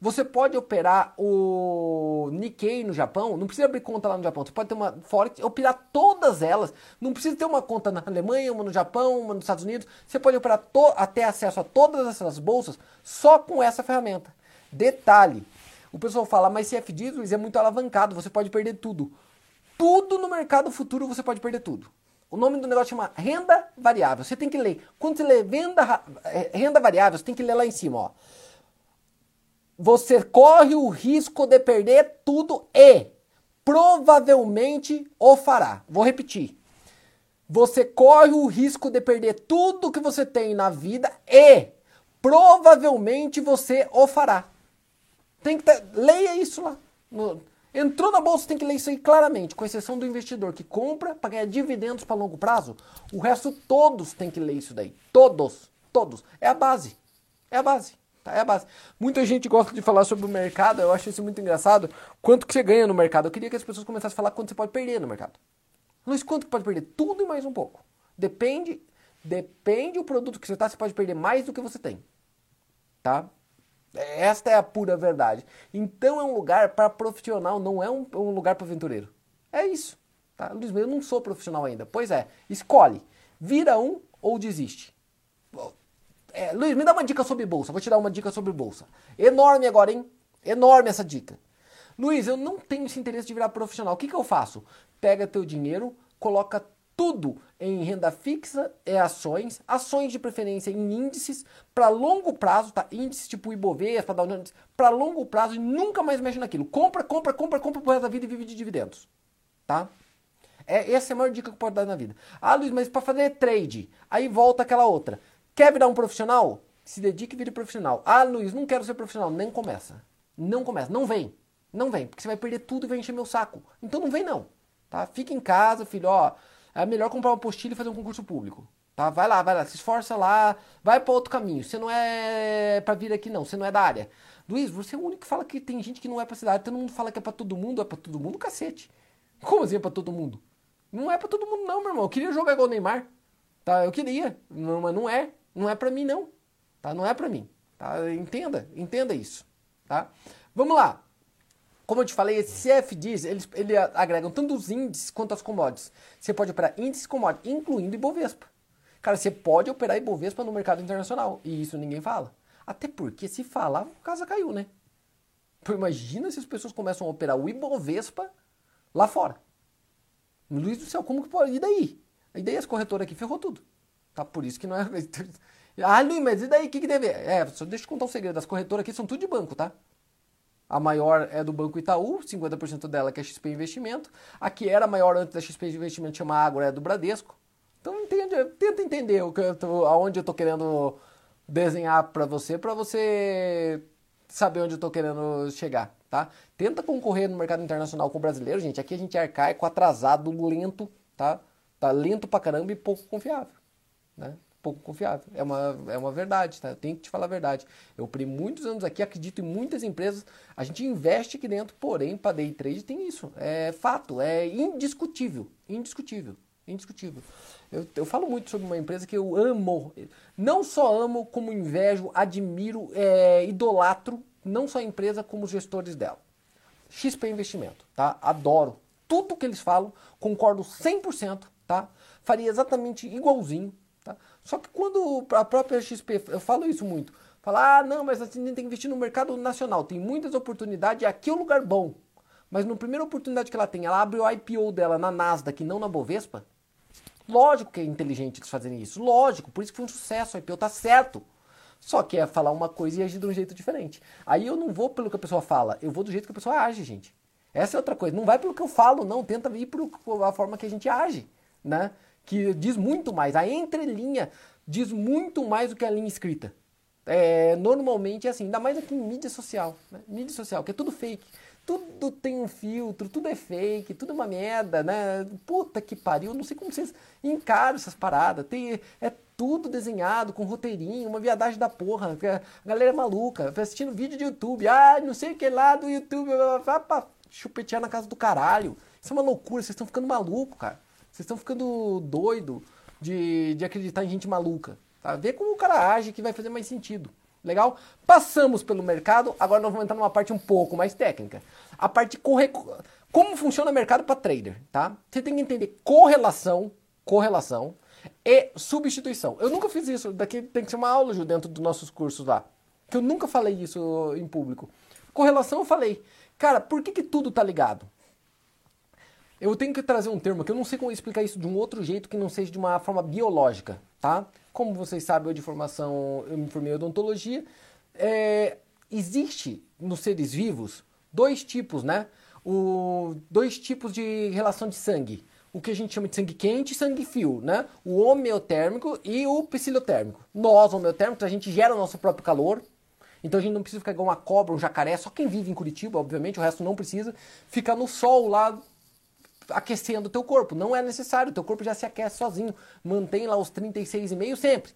Você pode operar o Nikkei no Japão, não precisa abrir conta lá no Japão, você pode ter uma Forex, operar todas elas, não precisa ter uma conta na Alemanha, uma no Japão, uma nos Estados Unidos, você pode operar até acesso a todas essas bolsas só com essa ferramenta. Detalhe, o pessoal fala, mas CFDs, Luiz, é muito alavancado, você pode perder tudo. Tudo no mercado futuro você pode perder tudo. O nome do negócio chama renda variável. Você tem que ler. Quando você lê venda, é, renda variável, você tem que ler lá em cima, ó. Você corre o risco de perder tudo e provavelmente o fará. Vou repetir. Você corre o risco de perder tudo que você tem na vida e provavelmente você o fará. Tem que ter, leia isso lá. No, Entrou na bolsa, tem que ler isso aí claramente, com exceção do investidor que compra para ganhar dividendos para longo prazo. O resto todos tem que ler isso daí. Todos, todos. É a base. É a base. Tá? É a base. Muita gente gosta de falar sobre o mercado, eu acho isso muito engraçado. Quanto que você ganha no mercado? Eu queria que as pessoas começassem a falar quanto você pode perder no mercado. Luiz, quanto que pode perder? Tudo e mais um pouco. Depende, depende do produto que você está, você pode perder mais do que você tem. Tá? Esta é a pura verdade. Então é um lugar para profissional, não é um, um lugar para aventureiro. É isso. Tá? Luiz, eu não sou profissional ainda. Pois é, escolhe. Vira um ou desiste. É, Luiz, me dá uma dica sobre bolsa. Vou te dar uma dica sobre bolsa. Enorme agora, hein? Enorme essa dica. Luiz, eu não tenho esse interesse de virar profissional. O que, que eu faço? Pega teu dinheiro, coloca tudo em renda fixa é ações, ações de preferência em índices para longo prazo, tá? Índices tipo Ibovespa, para longo prazo e nunca mais mexe naquilo. Compra, compra, compra, compra por resto da vida e vive de dividendos, tá? É, essa é a maior dica que pode dar na vida. Ah, Luiz, mas para fazer trade, aí volta aquela outra. Quer virar um profissional? Se dedique e vire profissional. Ah, Luiz, não quero ser profissional. Nem começa. Não começa. Não vem. Não vem, porque você vai perder tudo e vai encher meu saco. Então não vem não, tá? Fica em casa, filho, ó é melhor comprar uma apostila e fazer um concurso público. Tá? Vai lá, vai lá, se esforça lá, vai para outro caminho. Você não é para vir aqui não, você não é da área. Luiz, você é o único que fala que tem gente que não é pra cidade. Todo mundo fala que é pra todo mundo, é pra todo mundo, cacete. Como assim é pra todo mundo? Não é pra todo mundo não, meu irmão. Eu queria jogar igual o Neymar. Tá? Eu queria, não, mas não é. Não é pra mim não. Tá? Não é pra mim. Tá? Entenda, entenda isso. Tá? Vamos lá. Como eu te falei, esses CFDs, eles, eles agregam tanto os índices quanto as commodities. Você pode operar índices commodities, incluindo Ibovespa. Cara, você pode operar Ibovespa no mercado internacional. E isso ninguém fala. Até porque se falar, a casa caiu, né? Pô, imagina se as pessoas começam a operar o Ibovespa lá fora. Luiz do céu, como que pode? E daí? E daí as corretoras aqui ferrou tudo. Tá? Por isso que não é. Ah, Luiz, mas e daí? O que, que deve. É, só deixa eu contar um segredo. As corretoras aqui são tudo de banco, tá? A maior é do Banco Itaú, 50% dela que é XP Investimento. A que era maior antes da XP Investimento, chama Agro, é do Bradesco. Então entende, tenta entender o que eu tô, aonde eu tô querendo desenhar para você, para você saber onde eu tô querendo chegar, tá? Tenta concorrer no mercado internacional com o brasileiro, gente. Aqui a gente é arcaico, atrasado, lento, tá? Tá lento pra caramba e pouco confiável, né? Pouco confiável. É uma, é uma verdade, tá? Eu tenho que te falar a verdade. Eu operei muitos anos aqui, acredito em muitas empresas. A gente investe aqui dentro, porém, para day trade tem isso. É fato, é indiscutível. Indiscutível. Indiscutível. Eu, eu, falo muito sobre uma empresa que eu amo, não só amo, como invejo, admiro, é, idolatro, não só a empresa, como os gestores dela. XP Investimento, tá? Adoro. Tudo que eles falam, concordo 100%, tá? Faria exatamente igualzinho? Só que quando a própria XP, eu falo isso muito, fala, ah, não, mas a gente tem que investir no mercado nacional, tem muitas oportunidades, aqui é um lugar bom. Mas na primeira oportunidade que ela tem, ela abre o IPO dela na Nasdaq, não na Bovespa, Lógico que é inteligente eles fazerem isso. Lógico, por isso que foi um sucesso. A IPO tá certo. Só que é falar uma coisa e agir de um jeito diferente. Aí eu não vou pelo que a pessoa fala, eu vou do jeito que a pessoa age, gente. Essa é outra coisa. Não vai pelo que eu falo, não. Tenta ir pela forma que a gente age, né? Que diz muito mais. A entrelinha diz muito mais do que a linha escrita. É, normalmente é assim, ainda mais aqui em mídia social. Né? Mídia social, que é tudo fake tudo tem um filtro, tudo é fake, tudo é uma merda, né? Puta que pariu, não sei como vocês encaram essas paradas. Tem, é tudo desenhado com roteirinho, uma viadagem da porra. A galera é maluca, assistindo vídeo de YouTube, ah, não sei o que lá do YouTube, vai pra chupetear na casa do caralho. Isso é uma loucura, vocês estão ficando maluco, cara. Vocês estão ficando doido de, de acreditar em gente maluca. Tá? Vê como o cara age que vai fazer mais sentido. Legal? Passamos pelo mercado, agora nós vamos entrar numa parte um pouco mais técnica. A parte corre... como funciona o mercado para trader, tá? Você tem que entender correlação, correlação e substituição. Eu nunca fiz isso, daqui tem que ser uma aula Ju, dentro dos nossos cursos lá. Que eu nunca falei isso em público. Correlação eu falei. Cara, por que, que tudo tá ligado? Eu tenho que trazer um termo que eu não sei como explicar isso de um outro jeito que não seja de uma forma biológica, tá? Como vocês sabem, eu de formação, eu me formei em odontologia. É, existe nos seres vivos dois tipos, né? O, dois tipos de relação de sangue. O que a gente chama de sangue quente e sangue frio, né? O homeotérmico e o psilotérmico. Nós, homeotérmicos, a gente gera o nosso próprio calor. Então a gente não precisa ficar igual uma cobra, um jacaré. Só quem vive em Curitiba, obviamente, o resto não precisa. Ficar no sol lá aquecendo o teu corpo. Não é necessário, teu corpo já se aquece sozinho. Mantém lá os 36,5 sempre.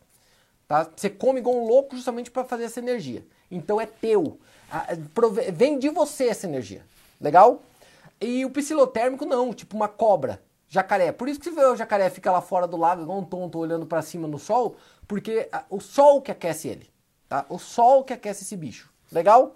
Tá? Você come igual um louco justamente para fazer essa energia. Então é teu. Vem de você essa energia. Legal? E o psilotérmico não, tipo uma cobra. Jacaré. Por isso que você vê o jacaré fica lá fora do lago igual um tonto olhando para cima no sol, porque o sol que aquece ele. Tá? O sol que aquece esse bicho. Legal?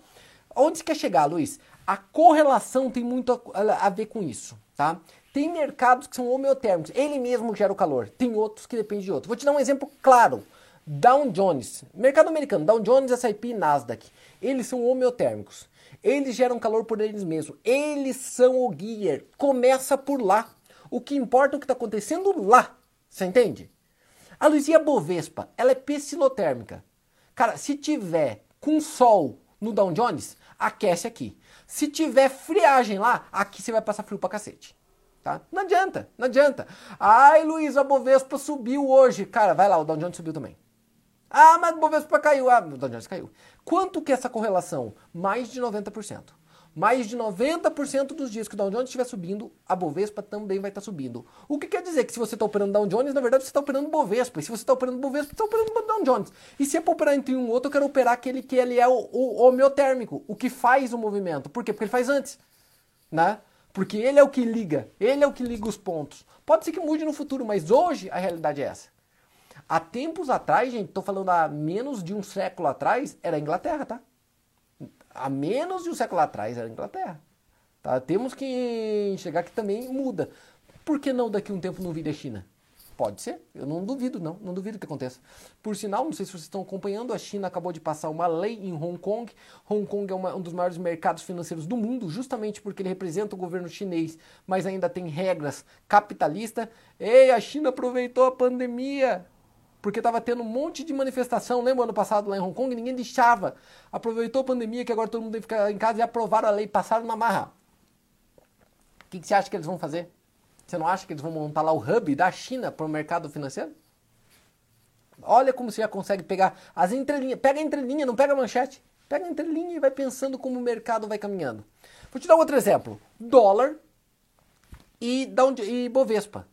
Onde você quer chegar, Luiz? A correlação tem muito a, a ver com isso tá? Tem mercados que são homeotérmicos, ele mesmo gera o calor. Tem outros que dependem de outros. Vou te dar um exemplo claro. Dow Jones, mercado americano, Dow Jones, S&P e Nasdaq, eles são homeotérmicos. Eles geram calor por eles mesmos. Eles são o guia. Começa por lá. O que importa é o que está acontecendo lá. Você entende? A Luizia Bovespa, ela é psilotérmica. Cara, se tiver com sol no Dow Jones, aquece aqui. Se tiver friagem lá, aqui você vai passar frio pra cacete. Tá? Não adianta, não adianta. Ai, Luiz, a Bovespa subiu hoje. Cara, vai lá, o Dow Jones subiu também. Ah, mas a Bovespa caiu. Ah, o Dow Jones caiu. Quanto que é essa correlação? Mais de 90%. Mais de 90% dos dias que o Dow Jones estiver subindo, a Bovespa também vai estar tá subindo. O que quer dizer que se você está operando Dow Jones, na verdade você está operando Bovespa. E se você está operando Bovespa, você está operando Dow Jones. E se é para operar entre um e outro, eu quero operar aquele que ele é o, o homeotérmico, o que faz o movimento. Por quê? Porque ele faz antes. Né? Porque ele é o que liga, ele é o que liga os pontos. Pode ser que mude no futuro, mas hoje a realidade é essa. Há tempos atrás, gente, estou falando há menos de um século atrás, era a Inglaterra, tá? Há menos de um século atrás era a Inglaterra. Tá? Temos que chegar que também muda. Por que não daqui a um tempo não vir a China? Pode ser, eu não duvido, não, não duvido que aconteça. Por sinal, não sei se vocês estão acompanhando, a China acabou de passar uma lei em Hong Kong. Hong Kong é uma, um dos maiores mercados financeiros do mundo, justamente porque ele representa o governo chinês, mas ainda tem regras capitalistas. Ei, a China aproveitou a pandemia porque estava tendo um monte de manifestação, lembra ano passado lá em Hong Kong? Ninguém deixava. Aproveitou a pandemia, que agora todo mundo tem que ficar em casa e aprovaram a lei, passaram na marra. O que, que você acha que eles vão fazer? Você não acha que eles vão montar lá o hub da China para o mercado financeiro? Olha como você já consegue pegar as entrelinhas. Pega a entrelinha, não pega a manchete. Pega a entrelinha e vai pensando como o mercado vai caminhando. Vou te dar outro exemplo. Dólar e, e Bovespa.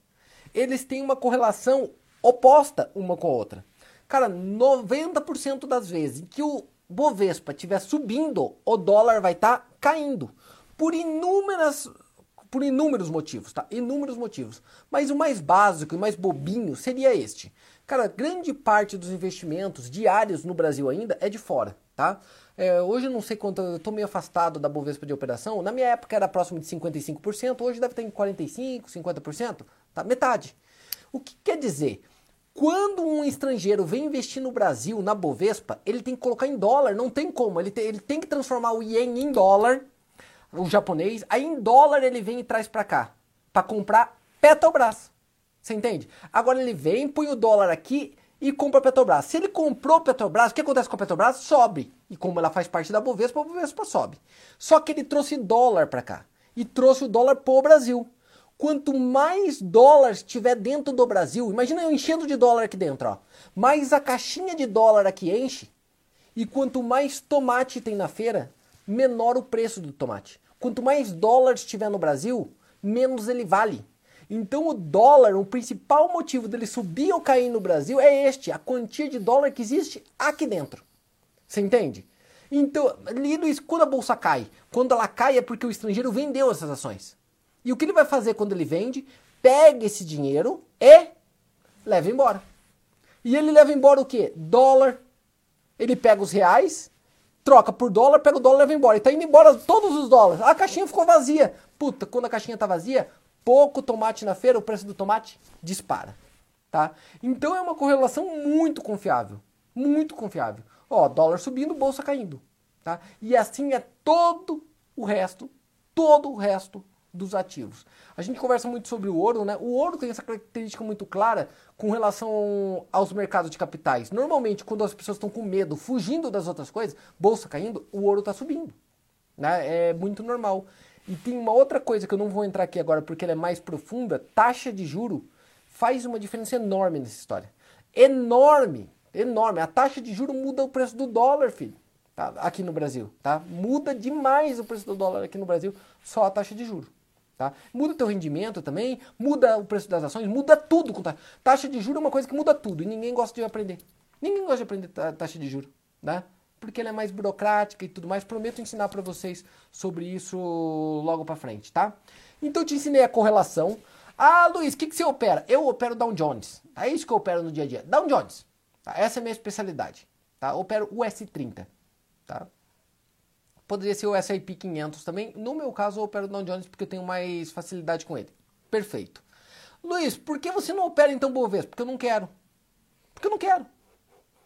Eles têm uma correlação oposta uma com a outra. Cara, 90% das vezes que o Bovespa estiver subindo, o dólar vai estar tá caindo. Por inúmeras por inúmeros motivos, tá? Inúmeros motivos. Mas o mais básico e mais bobinho seria este. Cara, grande parte dos investimentos diários no Brasil ainda é de fora, tá? É, hoje eu não sei quanto, eu tô meio afastado da Bovespa de operação. Na minha época era próximo de 55%, hoje deve ter em 45%, 50%, tá? Metade. O que quer dizer? Quando um estrangeiro vem investir no Brasil, na Bovespa, ele tem que colocar em dólar, não tem como. Ele tem, ele tem que transformar o ien em dólar, o japonês, aí em dólar ele vem e traz para cá, para comprar Petrobras. Você entende? Agora ele vem, põe o dólar aqui e compra Petrobras. Se ele comprou Petrobras, o que acontece com a Petrobras? Sobe. E como ela faz parte da Bovespa, a Bovespa sobe. Só que ele trouxe dólar para cá e trouxe o dólar pro Brasil. Quanto mais dólares tiver dentro do Brasil, imagina eu enchendo de dólar aqui dentro, ó. Mais a caixinha de dólar aqui enche. E quanto mais tomate tem na feira, menor o preço do tomate. Quanto mais dólares tiver no Brasil, menos ele vale. Então o dólar, o principal motivo dele subir ou cair no Brasil é este, a quantia de dólar que existe aqui dentro. Você entende? Então, lido isso, quando a bolsa cai, quando ela cai é porque o estrangeiro vendeu essas ações. E o que ele vai fazer quando ele vende? Pega esse dinheiro e leva embora. E ele leva embora o quê? Dólar. Ele pega os reais, troca por dólar, pega o dólar e leva embora. E tá indo embora todos os dólares. A caixinha ficou vazia. Puta, quando a caixinha tá vazia, pouco tomate na feira, o preço do tomate dispara. Tá? Então é uma correlação muito confiável. Muito confiável. Ó, dólar subindo, bolsa caindo. Tá? E assim é todo o resto, todo o resto dos ativos. A gente conversa muito sobre o ouro, né? O ouro tem essa característica muito clara com relação aos mercados de capitais. Normalmente, quando as pessoas estão com medo, fugindo das outras coisas, bolsa caindo, o ouro está subindo. Né? É muito normal. E tem uma outra coisa que eu não vou entrar aqui agora porque ela é mais profunda: taxa de juro faz uma diferença enorme nessa história. Enorme, enorme. A taxa de juro muda o preço do dólar, filho. Tá? Aqui no Brasil, tá? Muda demais o preço do dólar aqui no Brasil, só a taxa de juro. Tá? Muda o teu rendimento também, muda o preço das ações, muda tudo taxa. De juros é uma coisa que muda tudo e ninguém gosta de aprender. Ninguém gosta de aprender taxa de juros, né? Porque ela é mais burocrática e tudo mais. Prometo ensinar para vocês sobre isso logo para frente, tá? Então eu te ensinei a correlação. Ah, Luiz, o que, que você opera? Eu opero Dow Jones. É isso que eu opero no dia a dia. Dow Jones. Tá? Essa é a minha especialidade. Tá? Opero o S30. Tá? Poderia ser o S&P 500 também. No meu caso, eu opero o Dow Jones porque eu tenho mais facilidade com ele. Perfeito. Luiz, por que você não opera então Bovespa? Porque eu não quero. Porque eu não quero.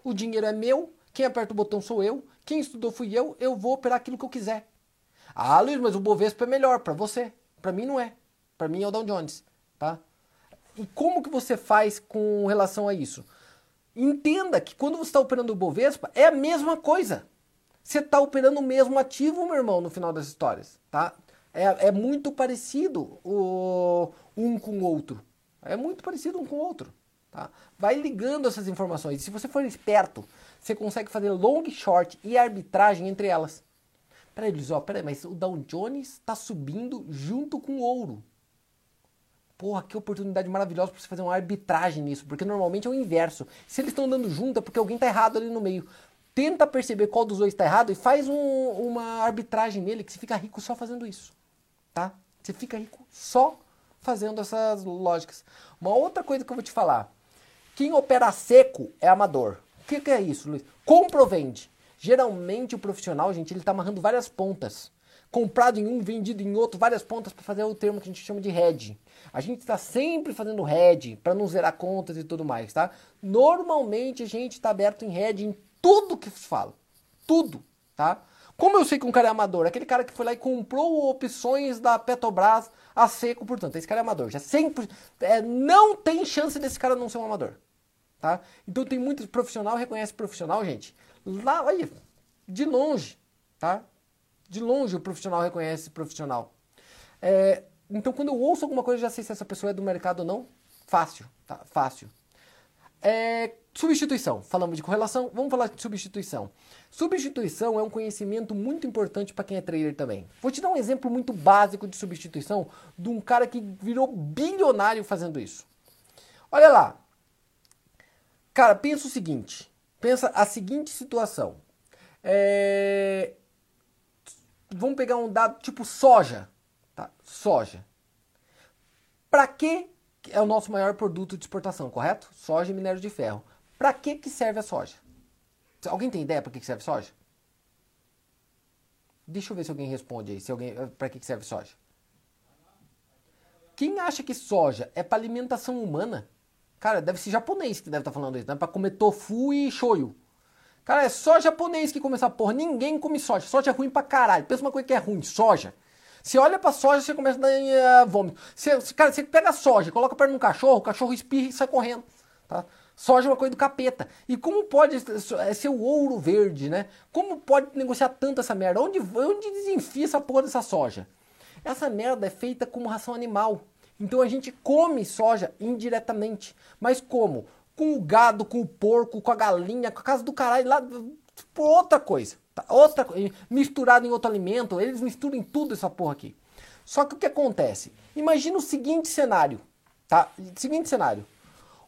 O dinheiro é meu, quem aperta o botão sou eu, quem estudou fui eu, eu vou operar aquilo que eu quiser. Ah, Luiz, mas o Bovespa é melhor para você. Para mim não é. Para mim é o Dow Jones, tá? E como que você faz com relação a isso? Entenda que quando você está operando o Bovespa, é a mesma coisa você está operando o mesmo ativo, meu irmão, no final das histórias, tá? É, é muito parecido o, um com o outro. É muito parecido um com o outro. Tá? Vai ligando essas informações. Se você for esperto, você consegue fazer long, short e arbitragem entre elas. Peraí, Luiz, ó, peraí, mas o Dow Jones está subindo junto com o ouro. Porra, que oportunidade maravilhosa para você fazer uma arbitragem nisso, porque normalmente é o inverso. Se eles estão andando junto é porque alguém está errado ali no meio. Tenta perceber qual dos dois está errado e faz um, uma arbitragem nele que você fica rico só fazendo isso, tá? Você fica rico só fazendo essas lógicas. Uma outra coisa que eu vou te falar. Quem opera seco é amador. O que, que é isso, Luiz? Compra ou vende? Geralmente o profissional, gente, ele está amarrando várias pontas. Comprado em um, vendido em outro, várias pontas para fazer o termo que a gente chama de hedge. A gente está sempre fazendo hedge para não zerar contas e tudo mais, tá? Normalmente a gente está aberto em hedge em tudo que se fala. Tudo, tá? Como eu sei que um cara é amador? Aquele cara que foi lá e comprou opções da Petrobras a seco, portanto, esse cara é amador. Já sempre é, não tem chance desse cara não ser um amador, tá? Então tem muitos profissional reconhece profissional, gente. Lá, olha, de longe, tá? De longe o profissional reconhece profissional. É, então, quando eu ouço alguma coisa, já sei se essa pessoa é do mercado ou não. Fácil, tá? Fácil. É, substituição. Falamos de correlação, vamos falar de substituição. Substituição é um conhecimento muito importante para quem é trader também. Vou te dar um exemplo muito básico de substituição de um cara que virou bilionário fazendo isso. Olha lá. Cara, pensa o seguinte. Pensa a seguinte situação. É, vamos pegar um dado tipo soja. Tá? Soja. Para que é o nosso maior produto de exportação, correto? Soja e minério de ferro. Para que, que serve a soja? Alguém tem ideia para que, que serve soja? Deixa eu ver se alguém responde aí. Se alguém, para que, que serve soja? Quem acha que soja é para alimentação humana? Cara, deve ser japonês que deve estar tá falando isso, né? Para comer tofu e shoyu. Cara, é só japonês que come essa porra. Ninguém come soja. Soja é ruim pra caralho. Pensa uma coisa que é ruim, soja. Você olha pra soja, você começa a dar uh, vômito. Você, cara, você pega a soja, coloca perto num cachorro, o cachorro espirra e sai correndo. Tá? Soja é uma coisa do capeta. E como pode é ser o ouro verde, né? Como pode negociar tanto essa merda? Onde, onde desenfia essa porra dessa soja? Essa merda é feita como ração animal. Então a gente come soja indiretamente. Mas como? com o gado, com o porco, com a galinha, com a casa do caralho lá, por outra coisa. Tá? Outra misturado em outro alimento, eles misturam tudo essa porra aqui. Só que o que acontece? Imagina o seguinte cenário, tá? Seguinte cenário.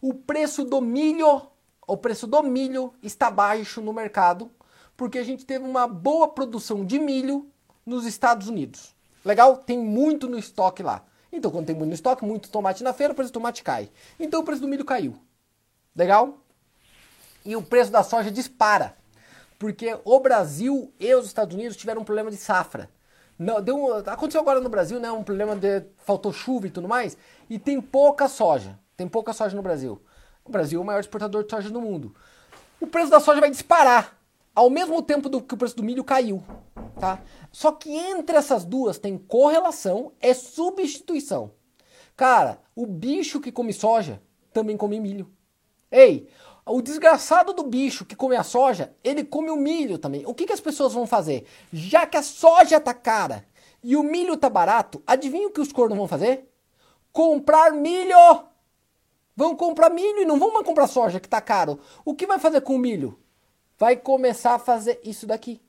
O preço do milho, o preço do milho está baixo no mercado, porque a gente teve uma boa produção de milho nos Estados Unidos. Legal? Tem muito no estoque lá. Então, quando tem muito no estoque, muito tomate na feira, o preço do tomate cai. Então, o preço do milho caiu. Legal? E o preço da soja dispara. Porque o Brasil e os Estados Unidos tiveram um problema de safra. Não, deu aconteceu agora no Brasil, né? Um problema de faltou chuva e tudo mais. E tem pouca soja. Tem pouca soja no Brasil. O Brasil é o maior exportador de soja do mundo. O preço da soja vai disparar. Ao mesmo tempo do que o preço do milho caiu. Tá? Só que entre essas duas tem correlação, é substituição. Cara, o bicho que come soja também come milho. Ei, o desgraçado do bicho que come a soja, ele come o milho também. O que, que as pessoas vão fazer? Já que a soja tá cara e o milho tá barato, adivinha o que os cornos vão fazer? Comprar milho! Vão comprar milho e não vão mais comprar soja que tá caro. O que vai fazer com o milho? Vai começar a fazer isso daqui.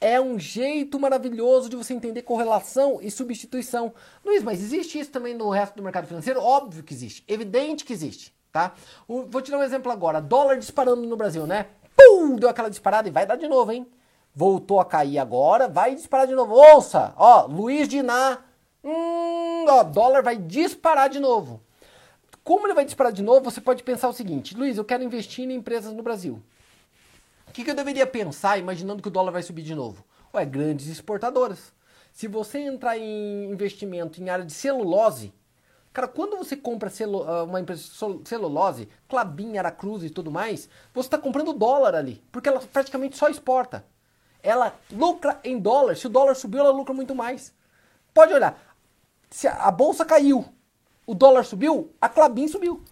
É um jeito maravilhoso de você entender correlação e substituição. Luiz, mas existe isso também no resto do mercado financeiro? Óbvio que existe. Evidente que existe tá? vou te dar um exemplo agora. Dólar disparando no Brasil, né? Pum! Deu aquela disparada e vai dar de novo, hein? Voltou a cair agora, vai disparar de novo. Ouça, ó, Luiz Diná, hum, ó, dólar vai disparar de novo. Como ele vai disparar de novo, você pode pensar o seguinte, Luiz, eu quero investir em empresas no Brasil. O que, que eu deveria pensar imaginando que o dólar vai subir de novo? Ué, grandes exportadoras. Se você entrar em investimento em área de celulose, Cara, quando você compra celu ah, uma empresa de celulose, Clabin, Aracruz e tudo mais, você está comprando dólar ali, porque ela praticamente só exporta. Ela lucra em dólar. Se o dólar subiu, ela lucra muito mais. Pode olhar. Se a bolsa caiu, o dólar subiu, a Clabin subiu.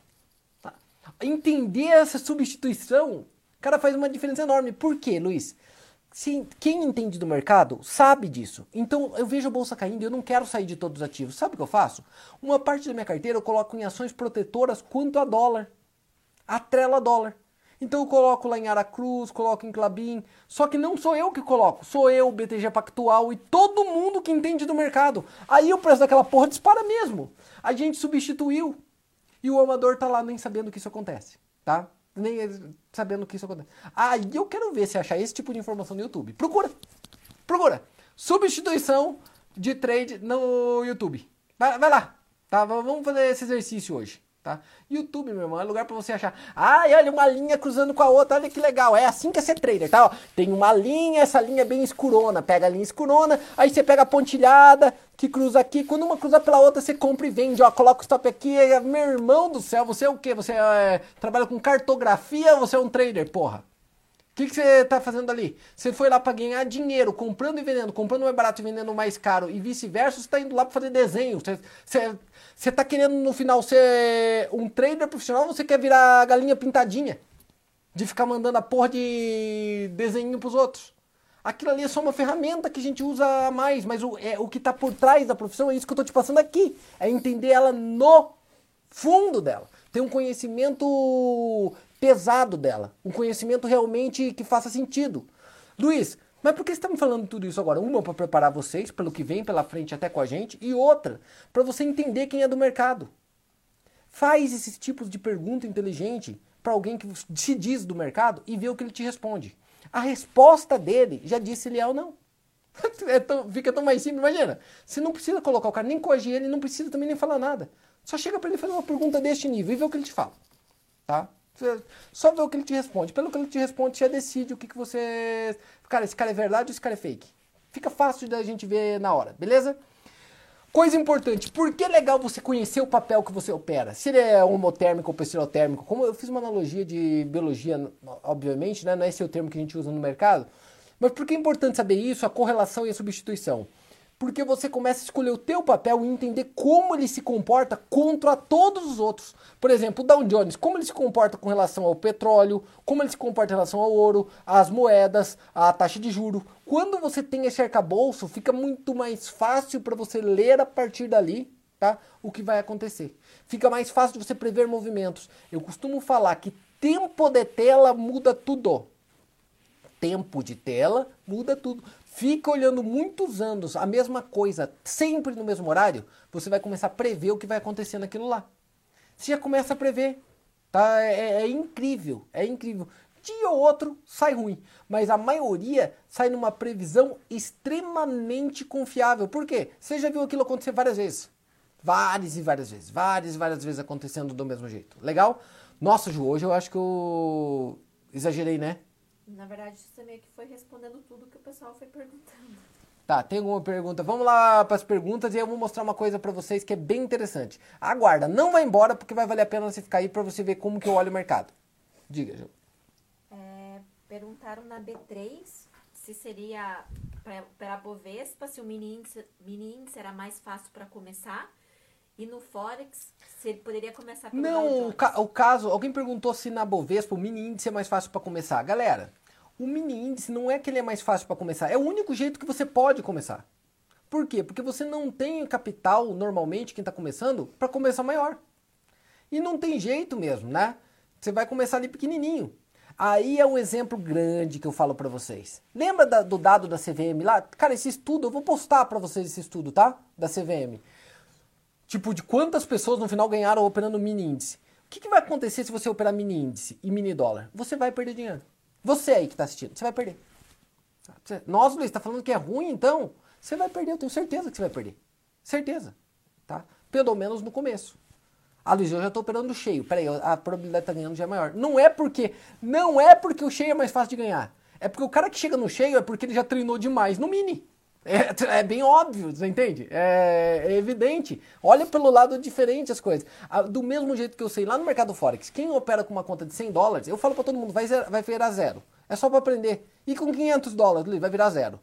Tá? Entender essa substituição, cara, faz uma diferença enorme. Por quê, Luiz? Sim, quem entende do mercado sabe disso. Então eu vejo a bolsa caindo e eu não quero sair de todos os ativos. Sabe o que eu faço? Uma parte da minha carteira eu coloco em ações protetoras quanto a dólar. Atrela dólar. Então eu coloco lá em Aracruz, coloco em Clabin. Só que não sou eu que coloco, sou eu, BTG Pactual e todo mundo que entende do mercado. Aí o preço daquela porra dispara mesmo. A gente substituiu. E o amador tá lá nem sabendo que isso acontece, tá? Nem sabendo que isso acontece. Aí eu quero ver se achar esse tipo de informação no YouTube. Procura! Procura! Substituição de trade no YouTube. Vai, vai lá, tá? Vamos fazer esse exercício hoje tá? YouTube, meu irmão, é lugar para você achar. Ai, olha uma linha cruzando com a outra, olha que legal. É assim que é ser trader, tá? Ó, tem uma linha, essa linha é bem escurona. Pega a linha escurona, aí você pega a pontilhada que cruza aqui. Quando uma cruza pela outra, você compra e vende. Ó, coloca o stop aqui. Meu irmão do céu, você é o quê? Você é, trabalha com cartografia você é um trader, porra? O que, você está fazendo ali? Você foi lá para ganhar dinheiro, comprando e vendendo, comprando mais barato e vendendo mais caro e vice-versa, você está indo lá para fazer desenho. Você, você, você tá querendo no final ser um trader profissional, você quer virar galinha pintadinha? De ficar mandando a porra de desenho pros outros. Aquilo ali é só uma ferramenta que a gente usa mais, mas o, é, o que está por trás da profissão é isso que eu estou te passando aqui. É entender ela no fundo dela. Ter um conhecimento pesado dela. Um conhecimento realmente que faça sentido. Luiz, mas por que você está me falando tudo isso agora? Uma, para preparar vocês pelo que vem pela frente até com a gente, e outra, para você entender quem é do mercado. Faz esses tipos de pergunta inteligente para alguém que se diz do mercado e vê o que ele te responde. A resposta dele já disse se ele é ou não. É tão, fica tão mais simples, imagina. Você não precisa colocar o cara, nem coagir ele, não precisa também nem falar nada. Só chega para ele fazer uma pergunta deste nível e vê o que ele te fala. Tá? Só vê o que ele te responde. Pelo que ele te responde, já decide o que, que você. Cara, esse cara é verdade ou esse cara é fake. Fica fácil da gente ver na hora, beleza? Coisa importante, por que é legal você conhecer o papel que você opera? Se ele é homotérmico ou psilotérmico, como eu fiz uma analogia de biologia, obviamente, né? não é esse o termo que a gente usa no mercado, mas por que é importante saber isso, a correlação e a substituição? Porque você começa a escolher o teu papel e entender como ele se comporta contra todos os outros. Por exemplo, o Dow Jones, como ele se comporta com relação ao petróleo, como ele se comporta em relação ao ouro, às moedas, à taxa de juro. Quando você tem esse arcabouço, fica muito mais fácil para você ler a partir dali tá? o que vai acontecer. Fica mais fácil de você prever movimentos. Eu costumo falar que tempo de tela muda tudo. Tempo de tela muda tudo fica olhando muitos anos a mesma coisa, sempre no mesmo horário, você vai começar a prever o que vai acontecer naquilo lá. Você já começa a prever. Tá? É, é, é incrível, é incrível. Dia ou outro sai ruim, mas a maioria sai numa previsão extremamente confiável. Por quê? Você já viu aquilo acontecer várias vezes. Várias e várias vezes. Várias e várias vezes acontecendo do mesmo jeito. Legal? Nossa, Ju, hoje eu acho que eu exagerei, né? Na verdade, você meio que foi respondendo tudo que o pessoal foi perguntando. Tá, tem alguma pergunta? Vamos lá para as perguntas e eu vou mostrar uma coisa para vocês que é bem interessante. Aguarda, não vai embora porque vai valer a pena você ficar aí para você ver como que eu olho o mercado. Diga, Ju. É, perguntaram na B3 se seria para a Bovespa, se o mini índice, mini índice era mais fácil para começar. E no Forex, se ele poderia começar pelo Não, o, ca o, caso, alguém perguntou se na Bovespa o mini índice é mais fácil para começar. Galera, o mini índice não é que ele é mais fácil para começar, é o único jeito que você pode começar. Por quê? Porque você não tem capital, normalmente, quem está começando, para começar maior. E não tem jeito mesmo, né? Você vai começar ali pequenininho. Aí é um exemplo grande que eu falo para vocês. Lembra da, do dado da CVM lá? Cara, esse estudo, eu vou postar para vocês esse estudo, tá? Da CVM tipo, de quantas pessoas no final ganharam operando mini índice. O que, que vai acontecer se você operar mini índice e mini dólar? Você vai perder dinheiro. Você aí que está assistindo, você vai perder. Nossa, Luiz, está falando que é ruim, então? Você vai perder, eu tenho certeza que você vai perder. Certeza. Tá? Pelo menos no começo. Ah, Luiz, eu já estou operando cheio. Peraí, a probabilidade de tá ganhando já é maior. Não é porque. Não é porque o cheio é mais fácil de ganhar. É porque o cara que chega no cheio é porque ele já treinou demais no mini. É, é, bem óbvio, você entende? É, é, evidente. Olha pelo lado diferente as coisas. Do mesmo jeito que eu sei lá no mercado Forex, quem opera com uma conta de 100 dólares, eu falo para todo mundo, vai, vai virar zero. É só para aprender. E com 500 dólares, Luiz, vai virar zero.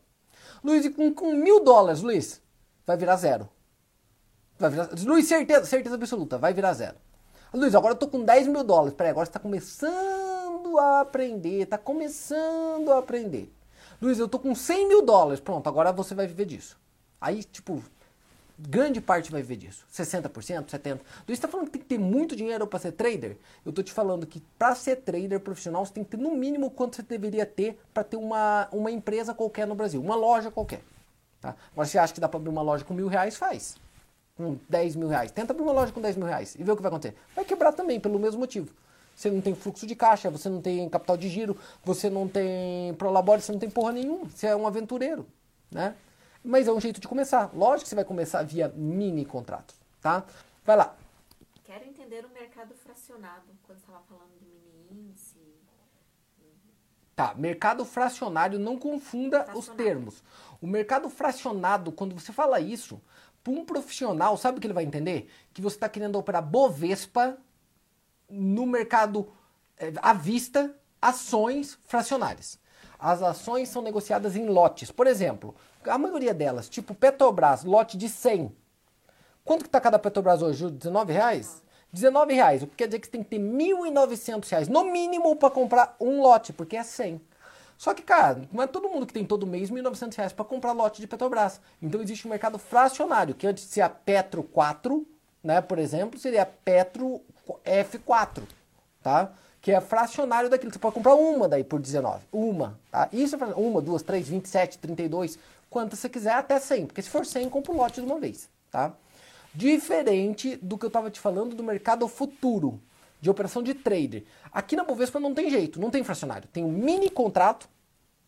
Luiz, e com, com mil dólares, Luiz, vai virar zero. Vai virar, Luiz, certeza, certeza absoluta, vai virar zero. Luiz, agora eu tô com 10 mil dólares. Peraí, agora você tá começando a aprender, tá começando a aprender. Luiz, eu tô com 100 mil dólares. Pronto, agora você vai viver disso. Aí, tipo, Grande parte vai viver disso. 60%, 70%. Você está falando que tem que ter muito dinheiro para ser trader? Eu estou te falando que para ser trader profissional, você tem que ter no mínimo quanto você deveria ter para ter uma, uma empresa qualquer no Brasil, uma loja qualquer. Tá? Agora, você acha que dá para abrir uma loja com mil reais? Faz. Com 10 mil reais. Tenta abrir uma loja com 10 mil reais e vê o que vai acontecer. Vai quebrar também, pelo mesmo motivo. Você não tem fluxo de caixa, você não tem capital de giro, você não tem prolabore, você não tem porra nenhuma. Você é um aventureiro, né? Mas é um jeito de começar. Lógico que você vai começar via mini contratos, tá? Vai lá. Quero entender o mercado fracionado, quando estava falando de mini índice. Tá, mercado fracionário, não confunda os termos. O mercado fracionado, quando você fala isso, para um profissional, sabe o que ele vai entender? Que você está querendo operar Bovespa no mercado é, à vista, ações fracionárias. As ações são negociadas em lotes. Por exemplo, a maioria delas, tipo Petrobras, lote de 100. Quanto que está cada Petrobras hoje? 19 reais? 19 reais, o que quer dizer que você tem que ter 1.900 reais, no mínimo, para comprar um lote, porque é 100. Só que, cara, não é todo mundo que tem todo mês 1.900 reais para comprar lote de Petrobras. Então existe um mercado fracionário, que antes de ser a Petro 4, né, por exemplo, seria a Petro F4, tá? Que é fracionário daquilo. Você pode comprar uma daí por 19. Uma, tá? Isso é uma, duas, três, 27, 32, quantas você quiser, até 100. Porque se for 100, compra o lote de uma vez, tá? Diferente do que eu estava te falando do mercado futuro, de operação de trader. Aqui na Bovespa não tem jeito, não tem fracionário. Tem um mini contrato,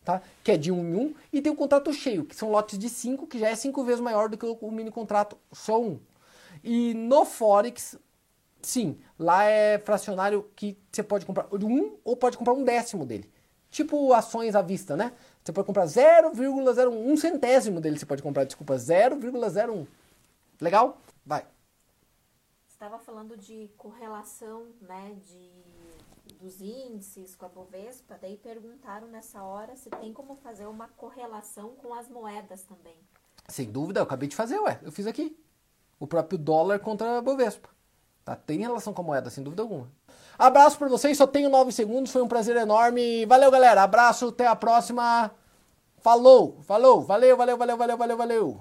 tá? que é de 1 um em 1, um, e tem o um contrato cheio, que são lotes de 5, que já é 5 vezes maior do que o mini contrato só um. E no Forex, sim, lá é fracionário que você pode comprar um ou pode comprar um décimo dele. Tipo ações à vista, né? Você pode comprar 0,01, um centésimo dele você pode comprar, desculpa, 0,01. Legal? Vai. Estava falando de correlação, né, de, dos índices com a Bovespa, daí perguntaram nessa hora se tem como fazer uma correlação com as moedas também. Sem dúvida, eu acabei de fazer, ué, eu fiz aqui. O próprio dólar contra a Bovespa. Tá? Tem relação com a moeda, sem dúvida alguma. Abraço para vocês, só tenho 9 segundos, foi um prazer enorme. Valeu, galera, abraço, até a próxima. Falou, falou, valeu, valeu, valeu, valeu, valeu, valeu.